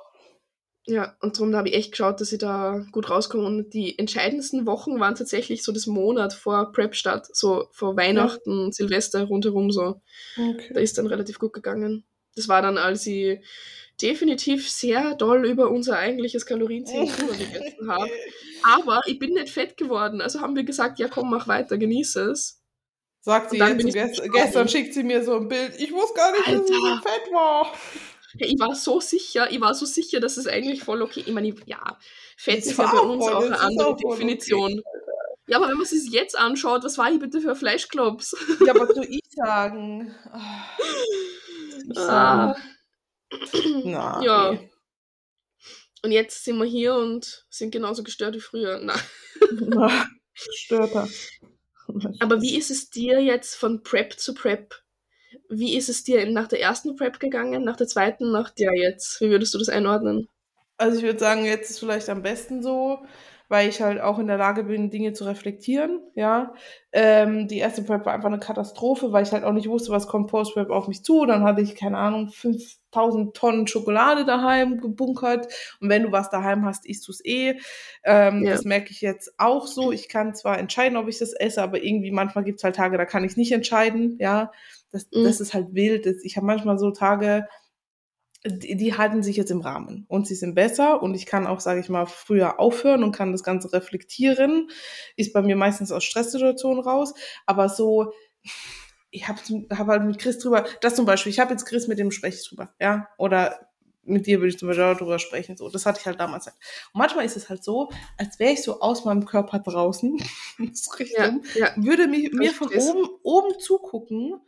Ja, und darum habe ich echt geschaut, dass ich da gut rauskomme. Und die entscheidendsten Wochen waren tatsächlich so das Monat vor Prep-Start, so vor Weihnachten, ja. Silvester rundherum so. Okay. Da ist dann relativ gut gegangen. Das war dann, als ich definitiv sehr doll über unser eigentliches Kalorienziel <laughs> gegessen habe. Aber ich bin nicht fett geworden. Also haben wir gesagt, ja komm, mach weiter, genieße es. Sagt sie jetzt, gestern, gestern schickt sie mir so ein Bild. Ich wusste gar nicht, Alter. dass ich so fett war. Ich war so sicher, ich war so sicher, dass es eigentlich voll okay. Ich meine, ja, Fett ist ja bei uns auch eine andere Definition. Okay. Ja, aber wenn man es jetzt anschaut, was war ich bitte für Fleischklops? Ja, was soll ich sagen? <laughs> Ich ah. Na, <clears throat> ja. Okay. Und jetzt sind wir hier und sind genauso gestört wie früher. Na. <laughs> Na gestörter. Aber <laughs> wie ist es dir jetzt von Prep zu Prep? Wie ist es dir nach der ersten Prep gegangen, nach der zweiten, nach der jetzt? Wie würdest du das einordnen? Also ich würde sagen, jetzt ist vielleicht am besten so, weil ich halt auch in der Lage bin, Dinge zu reflektieren, ja. Ähm, die erste Prep war einfach eine Katastrophe, weil ich halt auch nicht wusste, was kommt Post-Prep auf mich zu. Dann hatte ich, keine Ahnung, 5000 Tonnen Schokolade daheim gebunkert. Und wenn du was daheim hast, isst du es eh. Ähm, ja. Das merke ich jetzt auch so. Ich kann zwar entscheiden, ob ich das esse, aber irgendwie manchmal gibt es halt Tage, da kann ich nicht entscheiden, ja. Das, mhm. das ist halt wild. Ich habe manchmal so Tage, die, die, halten sich jetzt im Rahmen und sie sind besser und ich kann auch, sage ich mal, früher aufhören und kann das Ganze reflektieren. Ist bei mir meistens aus Stresssituationen raus, aber so, ich habe hab halt mit Chris drüber, das zum Beispiel, ich habe jetzt Chris mit dem spreche ich drüber, ja, oder mit dir würde ich zum Beispiel auch drüber sprechen, so, das hatte ich halt damals halt. Und manchmal ist es halt so, als wäre ich so aus meinem Körper draußen, <laughs> ja, ja. würde mich, mir von oben, oben zugucken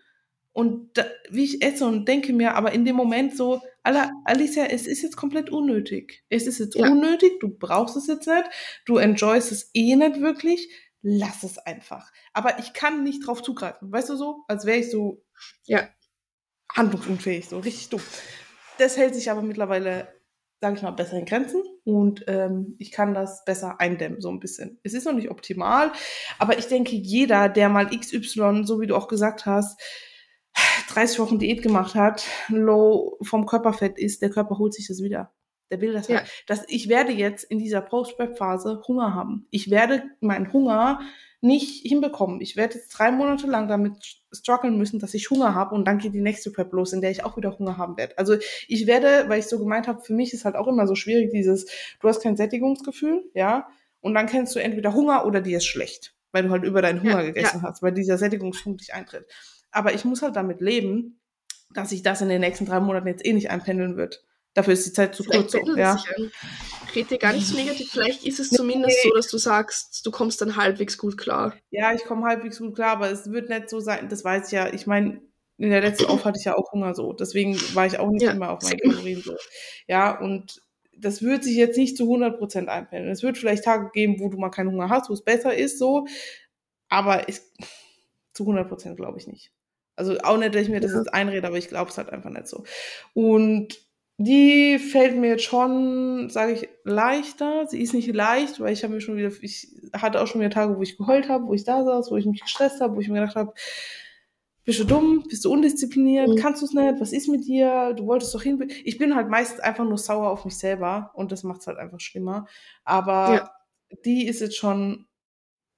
und da, wie ich esse und denke mir, aber in dem Moment so, Alicia, es ist jetzt komplett unnötig. Es ist jetzt ja. unnötig, du brauchst es jetzt nicht, du enjoyst es eh nicht wirklich, lass es einfach. Aber ich kann nicht drauf zugreifen, weißt du so? Als wäre ich so, ja, handlungsunfähig, so richtig dumm. Das hält sich aber mittlerweile, sage ich mal, besser in Grenzen und ähm, ich kann das besser eindämmen, so ein bisschen. Es ist noch nicht optimal, aber ich denke, jeder, der mal XY, so wie du auch gesagt hast, 30 Wochen Diät gemacht hat, low vom Körperfett ist, der Körper holt sich das wieder. Der will das ja. halt. Das, ich werde jetzt in dieser Post-Prep-Phase Hunger haben. Ich werde meinen Hunger nicht hinbekommen. Ich werde jetzt drei Monate lang damit strugglen müssen, dass ich Hunger habe und dann geht die nächste Prep los, in der ich auch wieder Hunger haben werde. Also ich werde, weil ich so gemeint habe, für mich ist halt auch immer so schwierig dieses, du hast kein Sättigungsgefühl, ja, und dann kennst du entweder Hunger oder dir ist schlecht, weil du halt über deinen Hunger ja, gegessen ja. hast, weil dieser Sättigungspunkt nicht eintritt. Aber ich muss halt damit leben, dass sich das in den nächsten drei Monaten jetzt eh nicht einpendeln wird. Dafür ist die Zeit zu kurz. So, ja. Red dir gar nicht so negativ. Vielleicht ist es zumindest nee. so, dass du sagst, du kommst dann halbwegs gut klar. Ja, ich komme halbwegs gut klar, aber es wird nicht so sein, das weiß ich ja. Ich meine, in der letzten Auf hatte ich ja auch Hunger so. Deswegen war ich auch nicht ja. immer auf meinen Kalorien so. Ja, und das wird sich jetzt nicht zu 100% einpendeln. Es wird vielleicht Tage geben, wo du mal keinen Hunger hast, wo es besser ist so. Aber ich, zu 100% glaube ich nicht. Also auch nicht, dass ich mir das jetzt einrede, aber ich glaube es halt einfach nicht so. Und die fällt mir jetzt schon, sage ich, leichter. Sie ist nicht leicht, weil ich habe mir schon wieder, ich hatte auch schon wieder Tage, wo ich geheult habe, wo ich da saß, wo ich mich gestresst habe, wo ich mir gedacht habe, bist du dumm, bist du undiszipliniert, mhm. kannst du es nicht, was ist mit dir, du wolltest doch hin. Ich bin halt meistens einfach nur sauer auf mich selber und das macht es halt einfach schlimmer. Aber ja. die ist jetzt schon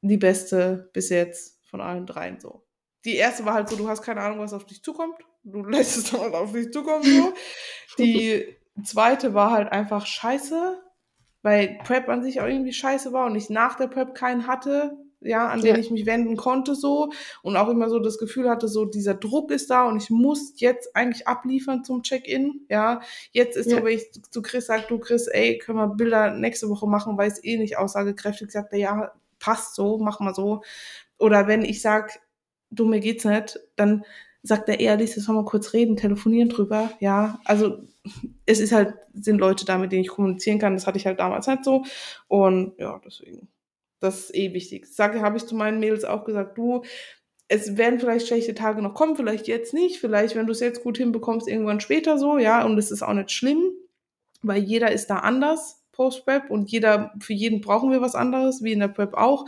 die beste bis jetzt von allen dreien so. Die erste war halt so, du hast keine Ahnung, was auf dich zukommt. Du <laughs> lässt es dann auf dich zukommen so. Die zweite war halt einfach scheiße, weil Prep an sich auch irgendwie scheiße war und ich nach der Prep keinen hatte, ja, an den Ja. ich mich wenden konnte so und auch immer so das Gefühl hatte, so dieser Druck ist da und ich muss jetzt eigentlich abliefern zum Check-in, ja. Jetzt ist Ja. so, wenn ich zu Chris sage, du Chris, ey, können wir Bilder nächste Woche machen, weil es eh nicht aussagekräftig sagt, er, ja, passt so, mach mal so. Oder wenn ich sag, du, mir geht's nicht, dann sagt er eher, Lies, jetzt wir kurz reden, telefonieren drüber, ja. Also es ist halt, sind Leute da, mit denen ich kommunizieren kann. Das hatte ich halt damals halt so. Und ja, deswegen. Das ist eh wichtig. Sage, habe ich zu meinen Mädels auch gesagt, du, es werden vielleicht schlechte Tage noch kommen, vielleicht jetzt nicht, vielleicht, wenn du es jetzt gut hinbekommst, irgendwann später so, ja, und es ist auch nicht schlimm, weil jeder ist da anders, Post-Prep, und jeder, für jeden brauchen wir was anderes, wie in der Prep auch.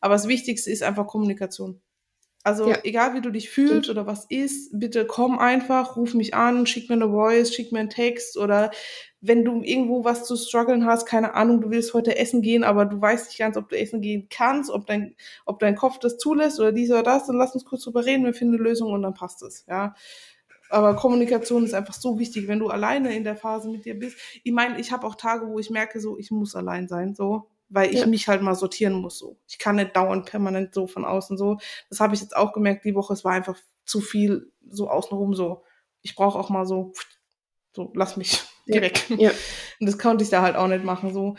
Aber das Wichtigste ist einfach Kommunikation. Also Ja. egal wie du dich fühlst oder was ist, bitte komm einfach, ruf mich an, schick mir eine Voice, schick mir einen Text oder wenn du irgendwo was zu strugglen hast, keine Ahnung, du willst heute essen gehen, aber du weißt nicht ganz, ob du essen gehen kannst, ob dein, ob dein Kopf das zulässt oder dies oder das, dann lass uns kurz drüber reden, wir finden eine Lösung und dann passt es, ja. Aber Kommunikation ist einfach so wichtig, wenn du alleine in der Phase mit dir bist. Ich meine, ich habe auch Tage, wo ich merke, so, ich muss allein sein, so, weil ich Ja. mich halt mal sortieren muss, so. Ich kann nicht dauernd permanent so von außen so. Das habe ich jetzt auch gemerkt, die Woche, es war einfach zu viel so außenrum so. Ich brauche auch mal so, so, lass mich <laughs> Ja. direkt. Ja. Und <laughs> das konnte ich da halt auch nicht machen, so.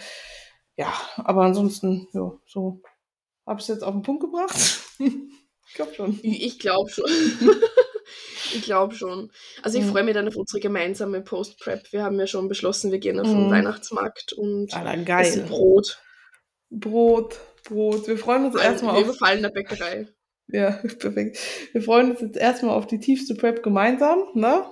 Ja, aber ansonsten, ja, so. Habe ich es jetzt auf den Punkt gebracht? <laughs> ich glaube schon. Ich, glaube schon. ich glaube schon. Also ich Mhm. freue mich dann auf unsere gemeinsame Post-Prep. Wir haben ja schon beschlossen, wir gehen auf den Mhm. Weihnachtsmarkt und Alter, essen geil. Brot. Brot, Brot. Wir freuen uns erstmal wir auf überfallen der Bäckerei. Ja, <laughs> perfekt. Wir freuen uns jetzt erstmal auf die tiefste Prep gemeinsam, ne?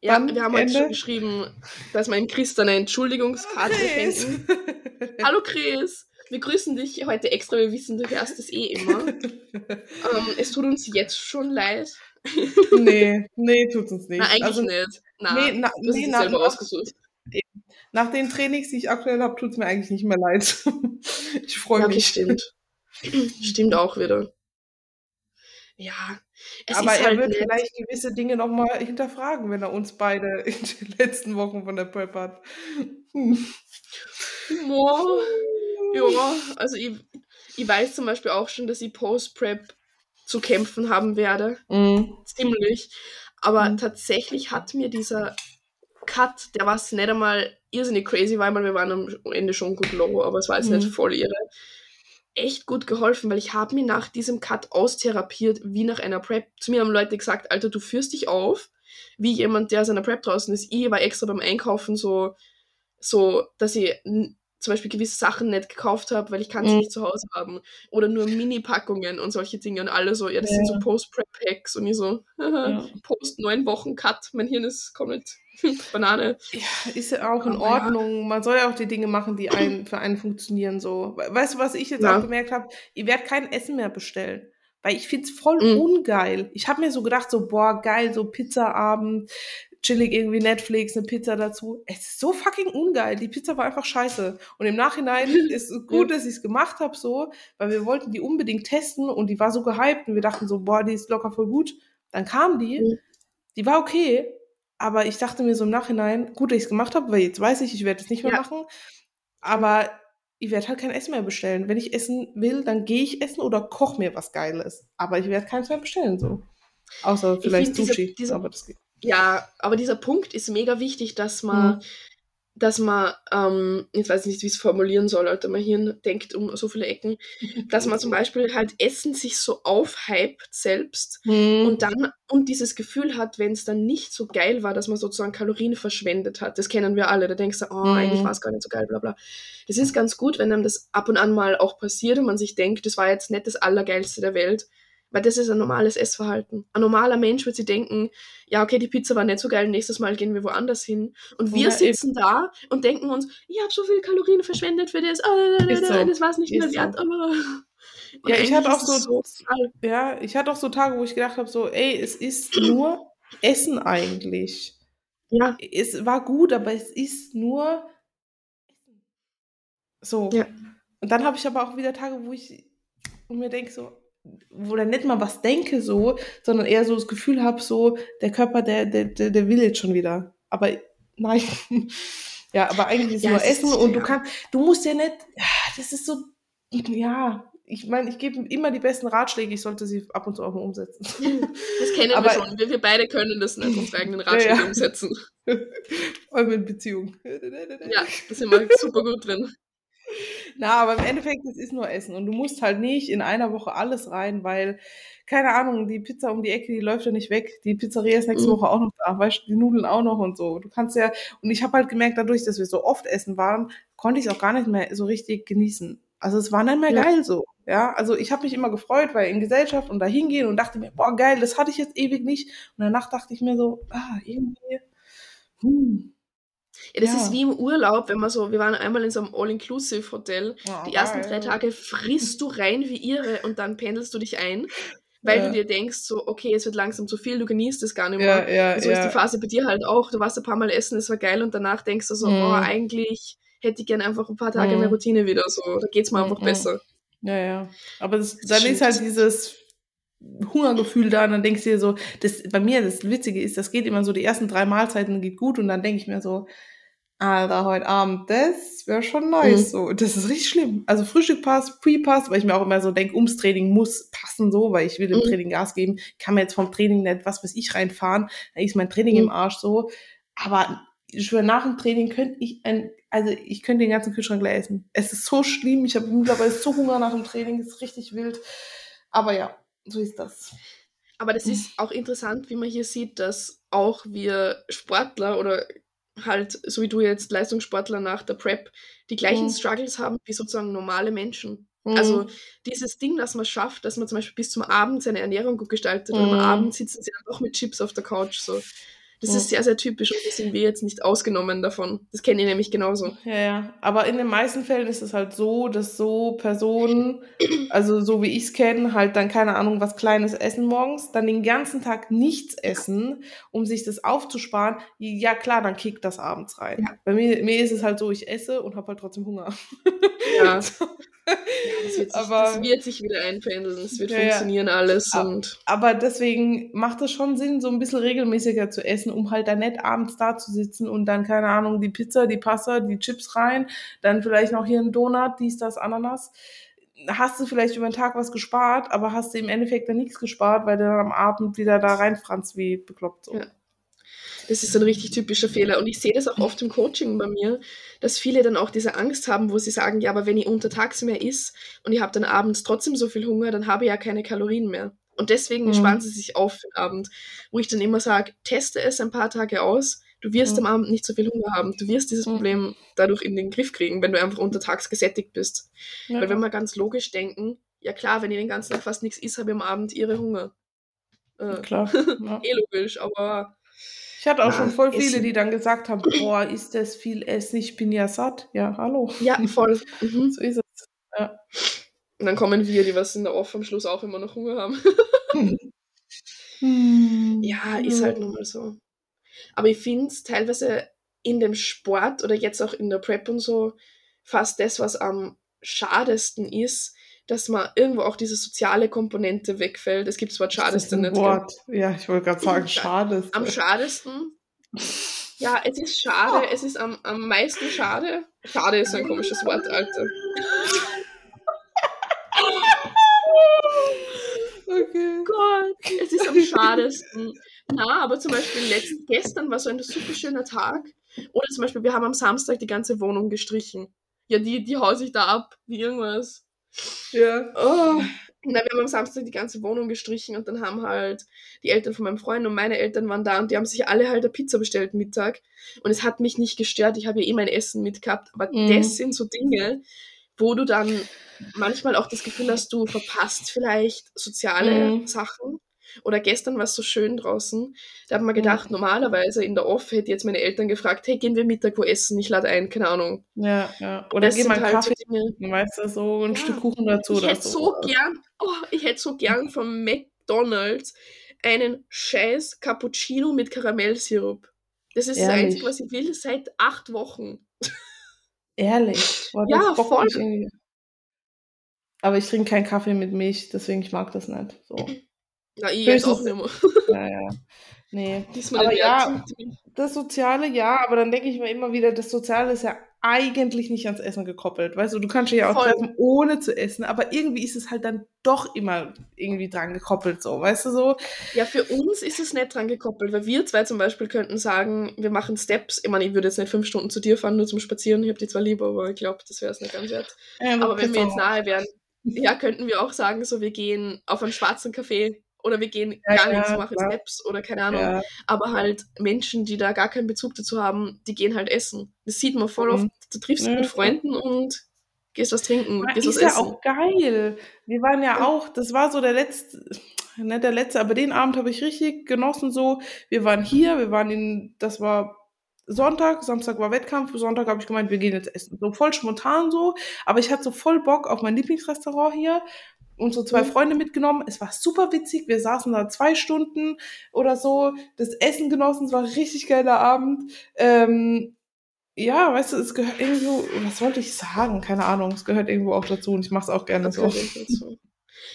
Ja, Dann wir haben heute Ende. schon geschrieben, dass wir ihm Chris eine Entschuldigungskarte schenken. <laughs> Hallo Chris, wir grüßen dich heute extra, wir wissen, du hörst es eh immer. <laughs> ähm, es tut uns jetzt schon leid. nee, nee, tut uns nicht. Na, eigentlich also, nicht. Na, nee, na, du hast nee, es selber ausgesucht. Nach den Trainings, die ich aktuell habe, tut es mir eigentlich nicht mehr leid. <laughs> ich freue Ja, mich. stimmt. <clears throat> stimmt auch wieder. Ja, Aber er halt wird nett. vielleicht gewisse Dinge nochmal hinterfragen, wenn er uns beide <laughs> in den letzten Wochen von der Prep hat. <laughs> Hm. Boah. Ja, also ich, ich weiß zum Beispiel auch schon, dass ich Post-Prep zu kämpfen haben werde. Mhm. Ziemlich. Aber Mhm. tatsächlich hat mir dieser Cut, der was nicht einmal irrsinnig crazy war, weil wir waren am Ende schon gut low, aber es war jetzt Mhm. nicht voll irre, echt gut geholfen, weil ich habe mir nach diesem Cut austherapiert wie nach einer Prep. Zu mir haben Leute gesagt, Alter, du führst dich auf wie jemand, der aus einer Prep draußen ist. Ich war extra beim Einkaufen so, so dass ich zum Beispiel gewisse Sachen nicht gekauft habe, weil ich kann sie Mhm. nicht zu Hause haben. Oder nur Mini-Packungen und solche Dinge und alle so, ja, das sind Ja. so Post-Prep-Hacks und ich so, <laughs> Ja. Post neun Wochen Cut, mein Hirn ist komplett <laughs> Banane. Ja, ist ja auch in ja. Ordnung. Man soll ja auch die Dinge machen, die einen, für einen funktionieren. So. We- Weißt du, was ich jetzt Ja. auch gemerkt habe? Ich werde kein Essen mehr bestellen. Weil ich find's voll Mhm. ungeil. Ich habe mir so gedacht, so, boah, geil, so Pizzaabend, chillig irgendwie Netflix, eine Pizza dazu. Es ist so fucking ungeil. Die Pizza war einfach scheiße. Und im Nachhinein <laughs> ist es gut, dass ich es gemacht habe, so, weil wir wollten die unbedingt testen und die war so gehypt und wir dachten so, boah, die ist locker voll gut. Dann kam die, die war okay, aber ich dachte mir so im Nachhinein, gut, dass ich es gemacht habe, weil jetzt weiß ich, ich werde es nicht mehr Ja. machen. Aber ich werde halt kein Essen mehr bestellen. Wenn ich essen will, dann gehe ich essen oder koche mir was Geiles. Aber ich werde keins mehr bestellen, so. Außer Ich vielleicht find diese- Sushi. diese- aber das geht. Ja, aber dieser Punkt ist mega wichtig, dass man, Mhm. dass man, ähm, ich weiß nicht, wie ich es formulieren soll, Alter, mein Hirn denkt um so viele Ecken, dass man zum Beispiel halt Essen sich so aufhypt selbst Mhm. und dann und dieses Gefühl hat, wenn es dann nicht so geil war, dass man sozusagen Kalorien verschwendet hat. Das kennen wir alle. Da denkst du, oh, Mhm. eigentlich war es gar nicht so geil, bla bla. Das ist ganz gut, wenn einem das ab und an mal auch passiert und man sich denkt, das war jetzt nicht das Allergeilste der Welt. Weil das ist ein normales Essverhalten. Ein normaler Mensch wird sich denken, ja, okay, die Pizza war nicht so geil, nächstes Mal gehen wir woanders hin. Und wir Ja, sitzen da und denken uns, ich habe so viel Kalorien verschwendet für das, äh, Ist so. das war es nicht mehr Ist so. wert, aber... Und Ja, ich hatte auch so- total- Ja, ich hatte auch so Tage, wo ich gedacht habe, so, ey, es ist nur Essen eigentlich. Ja, Es war gut, aber es ist nur Essen. So. Ja. Und dann habe ich aber auch wieder Tage, wo ich mir denke so, oder nicht mal was denke so, sondern eher so das Gefühl habe, so, der Körper, der, der, der, der will jetzt schon wieder. Aber nein. <laughs> Ja, aber eigentlich ist Ja, nur es ist- Essen und du ja. kannst, du musst ja nicht, ja, das ist so, ja, ich meine, ich gebe immer die besten Ratschläge, ich sollte sie ab und zu auch mal umsetzen. <laughs> Das kennen Aber- wir schon. Wir, wir beide können das nicht, unsere eigenen <laughs> Ratschläge ja. umsetzen. Vor allem in Beziehung. Ja, da sind wir super gut drin. Na, aber im Endeffekt, es ist nur Essen. Und du musst halt nicht in einer Woche alles rein, weil, keine Ahnung, die Pizza um die Ecke, die läuft ja nicht weg. Die Pizzeria ist nächste Mhm. Woche auch noch da, weißt du, die Nudeln auch noch und so. Du kannst ja, und ich habe halt gemerkt, dadurch, dass wir so oft essen waren, konnte ich es auch gar nicht mehr so richtig genießen. Also es war nicht mehr Ja. geil so. Ja, also ich habe mich immer gefreut, weil in Gesellschaft und da hingehen und dachte mir, boah, geil, das hatte ich jetzt ewig nicht. Und danach dachte ich mir so, ah, irgendwie, hm. Ja, das Ja. ist wie im Urlaub, wenn man so, wir waren einmal in so einem All-Inclusive-Hotel. Ja, Die ersten drei Tage frisst du rein wie irre und dann pendelst du dich ein, weil Ja. du dir denkst, so, okay, es wird langsam zu viel, du genießt es gar nicht Ja, mehr. ja, Und so ist ja. die Phase bei dir halt auch. Du warst ein paar Mal essen, es war geil und danach denkst du so, Mhm. boah, eigentlich hätte ich gern einfach ein paar Tage Mhm. mehr Routine wieder. So, da geht's mir einfach Mhm. besser. Ja, ja. Aber das, dann stimmt. ist halt dieses Hungergefühl da und dann denkst du dir so, das, bei mir, das Witzige ist, das geht immer so, die ersten drei Mahlzeiten geht gut und dann denke ich mir so, Alter, heute Abend, das wäre schon nice. Mhm. So, das ist richtig schlimm. Also Frühstück passt, Pre passt, weil ich mir auch immer so denke, ums Training muss passen so, weil ich will im Mhm. Training Gas geben. Kann mir jetzt vom Training nicht was weiß ich reinfahren, dann ist mein Training Mhm. im Arsch so. Aber schwöre, nach dem Training könnte ich ein, also ich könnte den ganzen Kühlschrank leer essen. Es ist so schlimm, ich habe mittlerweile so Hunger nach dem Training, es ist richtig wild. Aber ja, so ist das. Aber das ist auch interessant, wie man hier sieht, dass auch wir Sportler oder halt, so wie du jetzt Leistungssportler nach der Prep, die gleichen Mhm. Struggles haben wie sozusagen normale Menschen. Mhm. Also dieses Ding, dass man schafft, dass man zum Beispiel bis zum Abend seine Ernährung gut gestaltet und am Mhm. Abend sitzen sie dann doch mit Chips auf der Couch. So. Das Mhm. ist sehr, sehr typisch und da sind wir jetzt nicht ausgenommen davon. Das kenne ich nämlich genauso. Ja, ja. Aber in den meisten Fällen ist es halt so, dass so Personen, also so wie ich es kenne, halt dann keine Ahnung, was Kleines essen morgens, dann den ganzen Tag nichts essen, um sich das aufzusparen. Ja, klar, dann kickt das abends rein. Ja. Bei mir, mir ist es halt so, ich esse und habe halt trotzdem Hunger. Ja, <laughs> So. Das wird sich, Aber- das wird sich wieder einpendeln. Es wird Ja, funktionieren alles. Und Aber deswegen macht es schon Sinn, so ein bisschen regelmäßiger zu essen, um halt dann nicht abends da zu sitzen und dann, keine Ahnung, die Pizza, die Pasta, die Chips rein, dann vielleicht noch hier ein Donut, dies, das, Ananas. Hast du vielleicht über den Tag was gespart, aber hast du im Endeffekt dann nichts gespart, weil du dann am Abend wieder da reinfranst wie bekloppt. So. Ja. Das ist ein richtig typischer Fehler. Und ich sehe das auch oft im Coaching bei mir, dass viele dann auch diese Angst haben, wo sie sagen, ja, aber wenn ich untertags mehr isst und ich habe dann abends trotzdem so viel Hunger, dann habe ich ja keine Kalorien mehr. Und deswegen Mhm. sparen sie sich auf für den Abend, wo ich dann immer sage, teste es ein paar Tage aus, du wirst Mhm. am Abend nicht so viel Hunger haben. Du wirst dieses Mhm. Problem dadurch in den Griff kriegen, wenn du einfach untertags gesättigt bist. Ja. Weil wenn wir ganz logisch denken, ja klar, wenn ich den ganzen Tag fast nichts isst, habe ich am Abend ihre Hunger. Äh, Klar. <laughs> Ja. eh logisch, aber Ich hatte auch Na, schon voll viele, die dann gesagt haben, boah, ist das viel Essen, ich bin ja satt. Ja, hallo. ja, voll. <laughs> Mhm. So ist es. Ja. Und dann kommen wir, die was in der Off am Schluss auch immer noch Hunger haben. Hm. ja, ist halt nun mal so. Aber ich finde es teilweise in dem Sport oder jetzt auch in der Prep und so fast das, was am schadesten ist, dass man irgendwo auch diese soziale Komponente wegfällt. Es gibt das Wort Das ist schadeste nicht. gell? Wort. Ja, ich wollte gerade sagen, schade. Am schadesten. Ja, es ist schade, es ist am, am meisten schade. Schade ist so ein komisches Wort, Alter. Okay. Gott, es ist am schadesten. Na, aber zum Beispiel letzt, gestern war so ein super schöner Tag. Oder zum Beispiel, wir haben am Samstag die ganze Wohnung gestrichen. Ja, die, die haut sich da ab, wie irgendwas. Ja. Oh. Na, wir haben am Samstag die ganze Wohnung gestrichen und dann haben halt die Eltern von meinem Freund und meine Eltern waren da und die haben sich alle halt eine Pizza bestellt Mittag. Und es hat mich nicht gestört, ich habe ja eh mein Essen mitgehabt. Aber Mhm. das sind so Dinge, wo du dann manchmal auch das Gefühl hast, du verpasst vielleicht soziale Mhm. Sachen. Oder gestern war es so schön draußen. Da haben wir Mhm. gedacht, normalerweise in der Off hätte jetzt meine Eltern gefragt, hey, gehen wir Mittag wo essen? Ich lade ein, keine Ahnung. Ja, ja. Oder das geh sind mal einen halt so Kaffee, Dinge, weißt du, so ein Ja. Stück Kuchen dazu ich hätte so gern, oh, ich hätte so gern <laughs> von McDonalds einen scheiß Cappuccino mit Karamellsirup. Das ist das Ehrlich? Einzige, was ich will seit acht Wochen. Ehrlich. Boah, Ja, voll. Aber ich trinke keinen Kaffee mit Milch, deswegen ich mag das nicht. So. Na, ich jetzt auch nicht mehr. <laughs> Ja, ja. Nee. <laughs> Mir Aber ja. Das Soziale, ja, aber dann denke ich mir immer wieder, das Soziale ist ja eigentlich nicht ans Essen gekoppelt. Weißt du, du kannst ja auch Voll. treffen, ohne zu essen, aber irgendwie ist es halt dann doch immer irgendwie dran gekoppelt, so, weißt du so? Ja, für uns ist es nicht dran gekoppelt, weil wir zwei zum Beispiel könnten sagen, wir machen Steps. Ich meine, ich würde jetzt nicht fünf Stunden zu dir fahren, nur zum Spazieren. Ich habe die zwar lieber, aber ich glaube, das wäre es nicht ganz wert. Ja, Aber wenn wir jetzt nahe wären, <laughs> ja, könnten wir auch sagen, so wir gehen auf einen schwarzen Café oder wir gehen Ja, gar ja, nichts, machen klar. Steps oder keine Ahnung. ja, Aber halt Menschen, die da gar keinen Bezug dazu haben, die gehen halt essen. Das sieht man voll Mhm. oft. Du triffst Ja, mit. Freunden und gehst was trinken, Aber gehst was ist ja essen. auch geil. Wir waren ja auch, das war so der letzte, nicht der letzte, aber den Abend habe ich richtig genossen so. Wir waren hier, wir waren in, das war Sonntag, Samstag war Wettkampf, Sonntag habe ich gemeint, wir gehen jetzt essen. So voll spontan so, aber ich hatte so voll Bock auf mein Lieblingsrestaurant hier und so zwei Mhm. Freunde mitgenommen. Es war super witzig, wir saßen da zwei Stunden oder so, das Essen genossen, es war ein richtig geiler Abend. Ähm, ja, weißt du, es gehört irgendwo, was wollte ich sagen? Keine Ahnung, es gehört irgendwo auch dazu und ich mache es auch gerne Das so.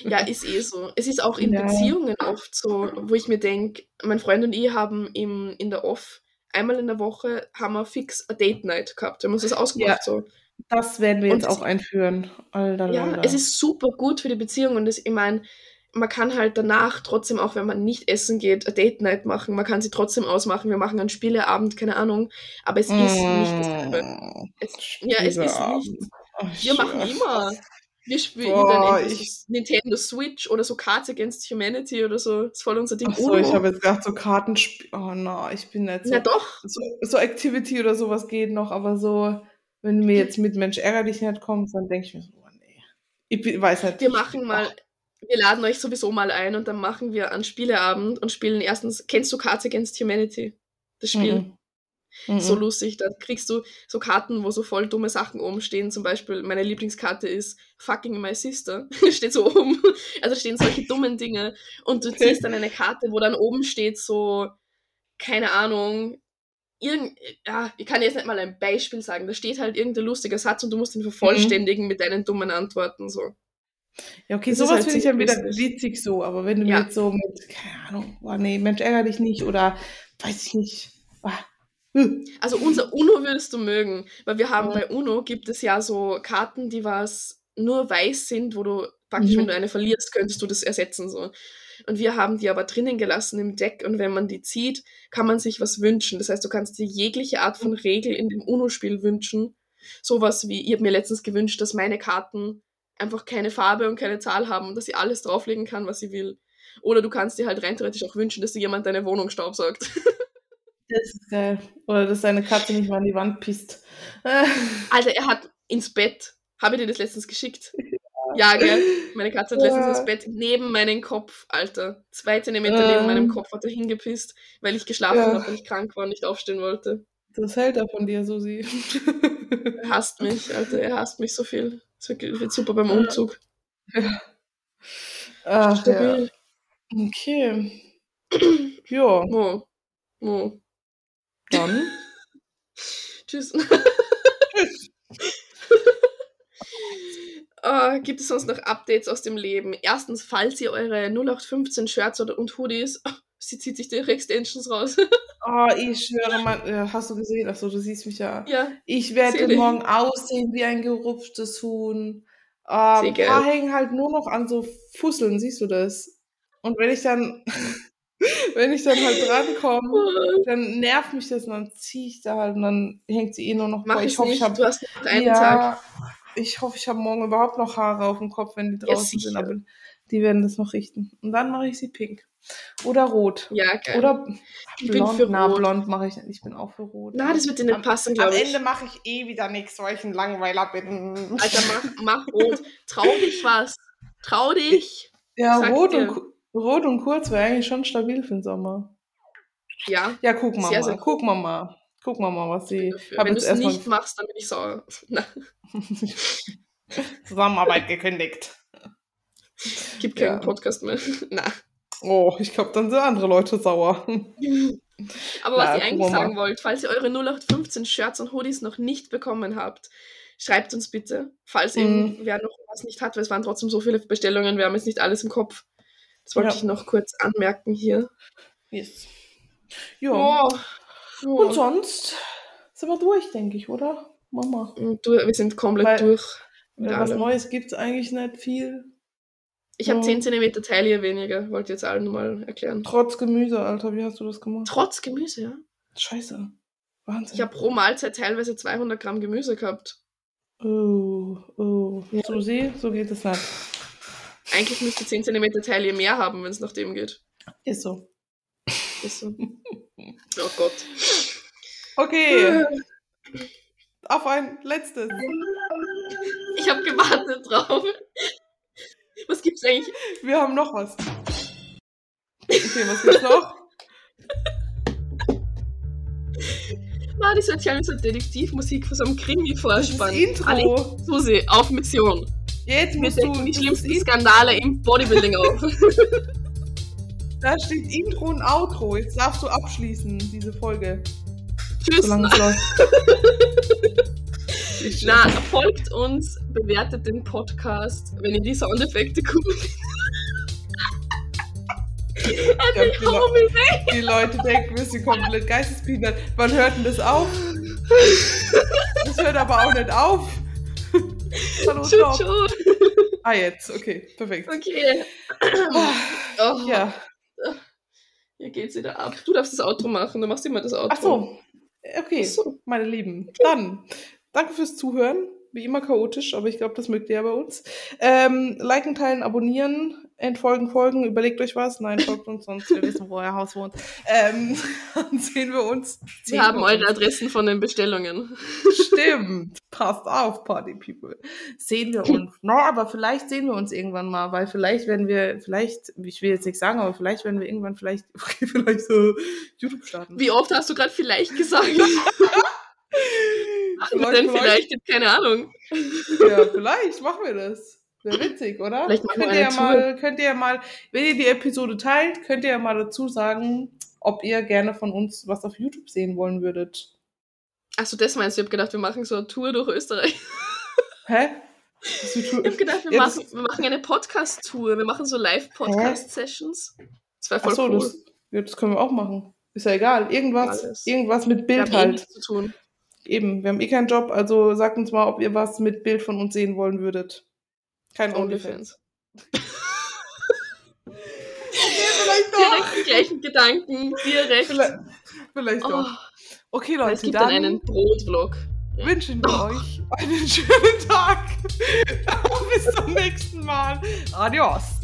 Ja, <laughs> ist eh so. Es ist auch in Ja. Beziehungen oft so, wo ich mir denke, mein Freund und ich haben im, in der Off einmal in der Woche haben wir fix a Date Night gehabt. Wir haben uns das ausgemacht so. Das werden wir Und jetzt auch einführen. Alter, Ja, Alter. es ist super gut für die Beziehung und das, ich meine, man kann halt danach trotzdem, auch wenn man nicht essen geht, a Date Night machen. Man kann sie trotzdem ausmachen. Wir machen einen Spieleabend, keine Ahnung. Aber es ist nicht dasselbe. Mm, Es, ja, es ist nicht. Ach, Wir machen immer. Wir spielen Boah, dann ich- so Nintendo Switch oder so Cards Against Humanity oder so. Das ist voll unser Ding. Ach so, Uno. ich habe jetzt gedacht, so Kartenspiel. Oh no, ich bin nicht so. Na doch. so. So Activity oder sowas geht noch, aber so, wenn mir jetzt mit Mensch ärgerlich nicht kommt, dann denke ich mir so, oh nee. Ich weiß nicht. Wir machen mal, wir laden euch sowieso mal ein und dann machen wir einen Spieleabend und spielen erstens, kennst du Cards Against Humanity? Das Spiel. Mhm. Mhm. So lustig. Da kriegst du so Karten, wo so voll dumme Sachen oben stehen. Zum Beispiel, meine Lieblingskarte ist Fucking My Sister. <laughs> steht so oben. Also stehen solche dummen Dinge. Und du ziehst dann eine Karte, wo dann oben steht so, keine Ahnung, irgend, ja, ich kann jetzt nicht mal ein Beispiel sagen. Da steht halt irgendein lustiger Satz und du musst ihn vervollständigen mit deinen dummen Antworten. So. Ja, okay, Das sowas halt finde ich dann wieder witzig so, aber wenn du Ja. mir jetzt so mit, keine Ahnung, oh nee, Mensch, ärger dich nicht oder weiß ich nicht. Hm. Also unser Uno würdest du mögen, weil wir haben Mhm. bei Uno gibt es ja so Karten, die was nur weiß sind, wo du praktisch, Mhm. wenn du eine verlierst, könntest du das ersetzen so. Und wir haben die aber drinnen gelassen im Deck und wenn man die zieht, kann man sich was wünschen. Das heißt, du kannst dir jegliche Art von Regel in dem Uno-Spiel wünschen. Sowas wie, ich habe mir letztens gewünscht, dass meine Karten einfach keine Farbe und keine Zahl haben und dass ich alles drauflegen kann, was ich will. Oder du kannst dir halt rein theoretisch auch wünschen, dass dir jemand deine Wohnung staubsaugt. <laughs> Das ist geil. Oder dass deine Katze nicht mal an die Wand pisst. Alter, er hat ins Bett. Habe ich dir das letztens geschickt? <laughs> Ja, gell? <laughs> Meine Katze hat letztens Ja. ins Bett neben meinen Kopf, Alter. Zwei Zentimeter Ähm. neben meinem Kopf hat er hingepisst, weil ich geschlafen Ja. habe und ich krank war und nicht aufstehen wollte. Das hält er von dir, Susi. Er hasst mich, Alter. Er hasst mich so viel. Es wird, super beim Umzug. Ach, ja. Stabil. Okay. <clears throat> Ja, Mo. Mo. dann. <laughs> Tschüss. <laughs> Äh, gibt es sonst noch Updates aus dem Leben? Erstens, falls ihr eure 0815 Shirts oder, und Hoodies, <laughs> sie zieht sich ihre Extensions raus. Oh, <laughs> ich schwöre, man, äh, hast du gesehen? Achso, du siehst mich ja. ja, Ich werde morgen aussehen wie ein gerupftes Huhn. Äh, ein paar hängen halt nur noch an so Fusseln, siehst du das? Und wenn ich dann, <laughs> wenn ich dann halt drankomme, dann nervt mich das und dann ziehe ich da halt und dann hängt sie eh nur noch. mach Boah, ich hoffe, nicht. ich habe du hast noch einen ja, Tag. Ich hoffe, ich habe morgen überhaupt noch Haare auf dem Kopf, wenn die Ja, draußen sind, sicher. aber die werden das noch richten. Und dann mache ich sie pink. Oder rot. Ja, geil. Oder Ich bin blond. für Na, rot. blond mache ich nicht. Ich bin auch für rot. Na, das wird dir nicht Am- passen, Am glaube ich. Ende mache ich eh wieder nichts, weil ich ein Langweiler bin. Alter, mach, mach rot. Trau dich was. Trau dich. ja, rot dir. und, rot und kurz wäre eigentlich schon stabil für den Sommer. Ja. Ja, Sehr, mal. sehr gucken wir mal. Gucken wir mal, was sie. Wenn du es nicht machst, dann bin ich sauer. Na, <laughs> Zusammenarbeit gekündigt. gibt keinen Ja. Podcast mehr. <laughs> Na. Oh, ich glaube, dann sind andere Leute sauer. <laughs> Aber Na, was ihr eigentlich sagen wollt, falls ihr eure 0815 Shirts und Hoodies noch nicht bekommen habt, Schreibt uns bitte, falls Mhm. eben wer noch was nicht hat, weil es waren trotzdem so viele Bestellungen, wir haben jetzt nicht alles im Kopf. Das wollte Ja. ich noch kurz anmerken hier. Yes. Ja. Oh, oh. Und sonst sind wir durch, denke ich, oder? Mama. Du, wir sind komplett Weil- durch. Was allem. Neues gibt es eigentlich nicht viel. Ich habe Ja. 10 cm Taille weniger, wollte jetzt allen mal erklären. Trotz Gemüse, Alter. Wie hast du das gemacht? Trotz Gemüse, ja. Scheiße. Wahnsinn. Ich habe pro Mahlzeit teilweise 200 Gramm Gemüse gehabt. Oh, oh. Ja. So sieh, so geht es nicht. Eigentlich müsste 10 cm Taille mehr haben, wenn es nach dem geht. Ist so. Ist so. <laughs> Oh Gott. Okay. Auf ein letztes. Ich habe gewartet drauf. Was gibt's eigentlich? Wir haben noch was. Okay, was gibt's noch? Hört sich an wie so Detektivmusik von so einem Krimi-Vorspann. Intro. Alex Susi, auf Mission. Jetzt Wir musst du. decken die schlimmsten Skandale im Bodybuilding auf. <laughs> Da steht Intro und Outro. Jetzt darfst du abschließen, diese Folge. Tschüss. Solange es läuft. <laughs> Na, folgt uns, bewertet den Podcast, wenn ihr <laughs> die Soundeffekte ich glaub, die, Le die Leute denken, wir sind komplett geistesbehindert. Wann hört denn das auf? <laughs> Das hört aber auch nicht auf. Hallo, tschu. Ah, jetzt. Okay, perfekt. Okay. Oh, Ja. Hier geht's wieder ab. Du darfst das Outro machen, du machst immer das Outro. Ach so. Okay, Ach so. meine Lieben. Dann, danke fürs Zuhören. Wie immer chaotisch, aber ich glaube, das mögt ihr ja bei uns. Ähm, liken, teilen, abonnieren, entfolgen, folgen, überlegt euch was. Nein, folgt uns, sonst wir wissen, wo euer Haus wohnt. Ähm, <laughs> dann sehen wir uns. Sehen Wir haben eure. Adressen von den Bestellungen. Stimmt. Passt auf, Party People. Sehen wir uns. Na, aber vielleicht sehen wir uns irgendwann mal, weil vielleicht werden wir, vielleicht, ich will jetzt nichts sagen, aber vielleicht werden wir irgendwann vielleicht, <laughs> okay, vielleicht so YouTube starten. Wie oft hast du gerade vielleicht gesagt? <laughs> Machen wir denn vielleicht? Keine Ahnung. Ja, vielleicht machen wir das. Wäre witzig, oder? Vielleicht machen wir könnt ihr ja eine mal, könnt ihr ja mal, wenn ihr die Episode teilt, könnt ihr ja mal dazu sagen, ob ihr gerne von uns was auf YouTube sehen wollen würdet. Achso, das meinst du? Ich hab gedacht, wir machen so eine Tour durch Österreich. Hä? Ich hab gedacht, wir, Ja, machen, wir machen eine Podcast-Tour. Wir machen so Live-Podcast-Sessions. Das wäre voll Ach so, cool. das, ja, das können wir auch machen. Ist ja egal. Irgendwas, Alles. irgendwas mit Wir Bild eh halt. tun. Eben, wir haben eh keinen Job, also sagt uns mal, ob ihr was mit Bild von uns sehen wollen würdet. Kein OnlyFans. OnlyFans. vielleicht Direkt die gleichen Gedanken. Direkt. Vielleicht, vielleicht Oh, doch. Okay, es Leute, gibt dann dann einen Brotvlog. wünschen wir Oh. euch einen <laughs> schönen Tag. Bis zum nächsten Mal. Adios.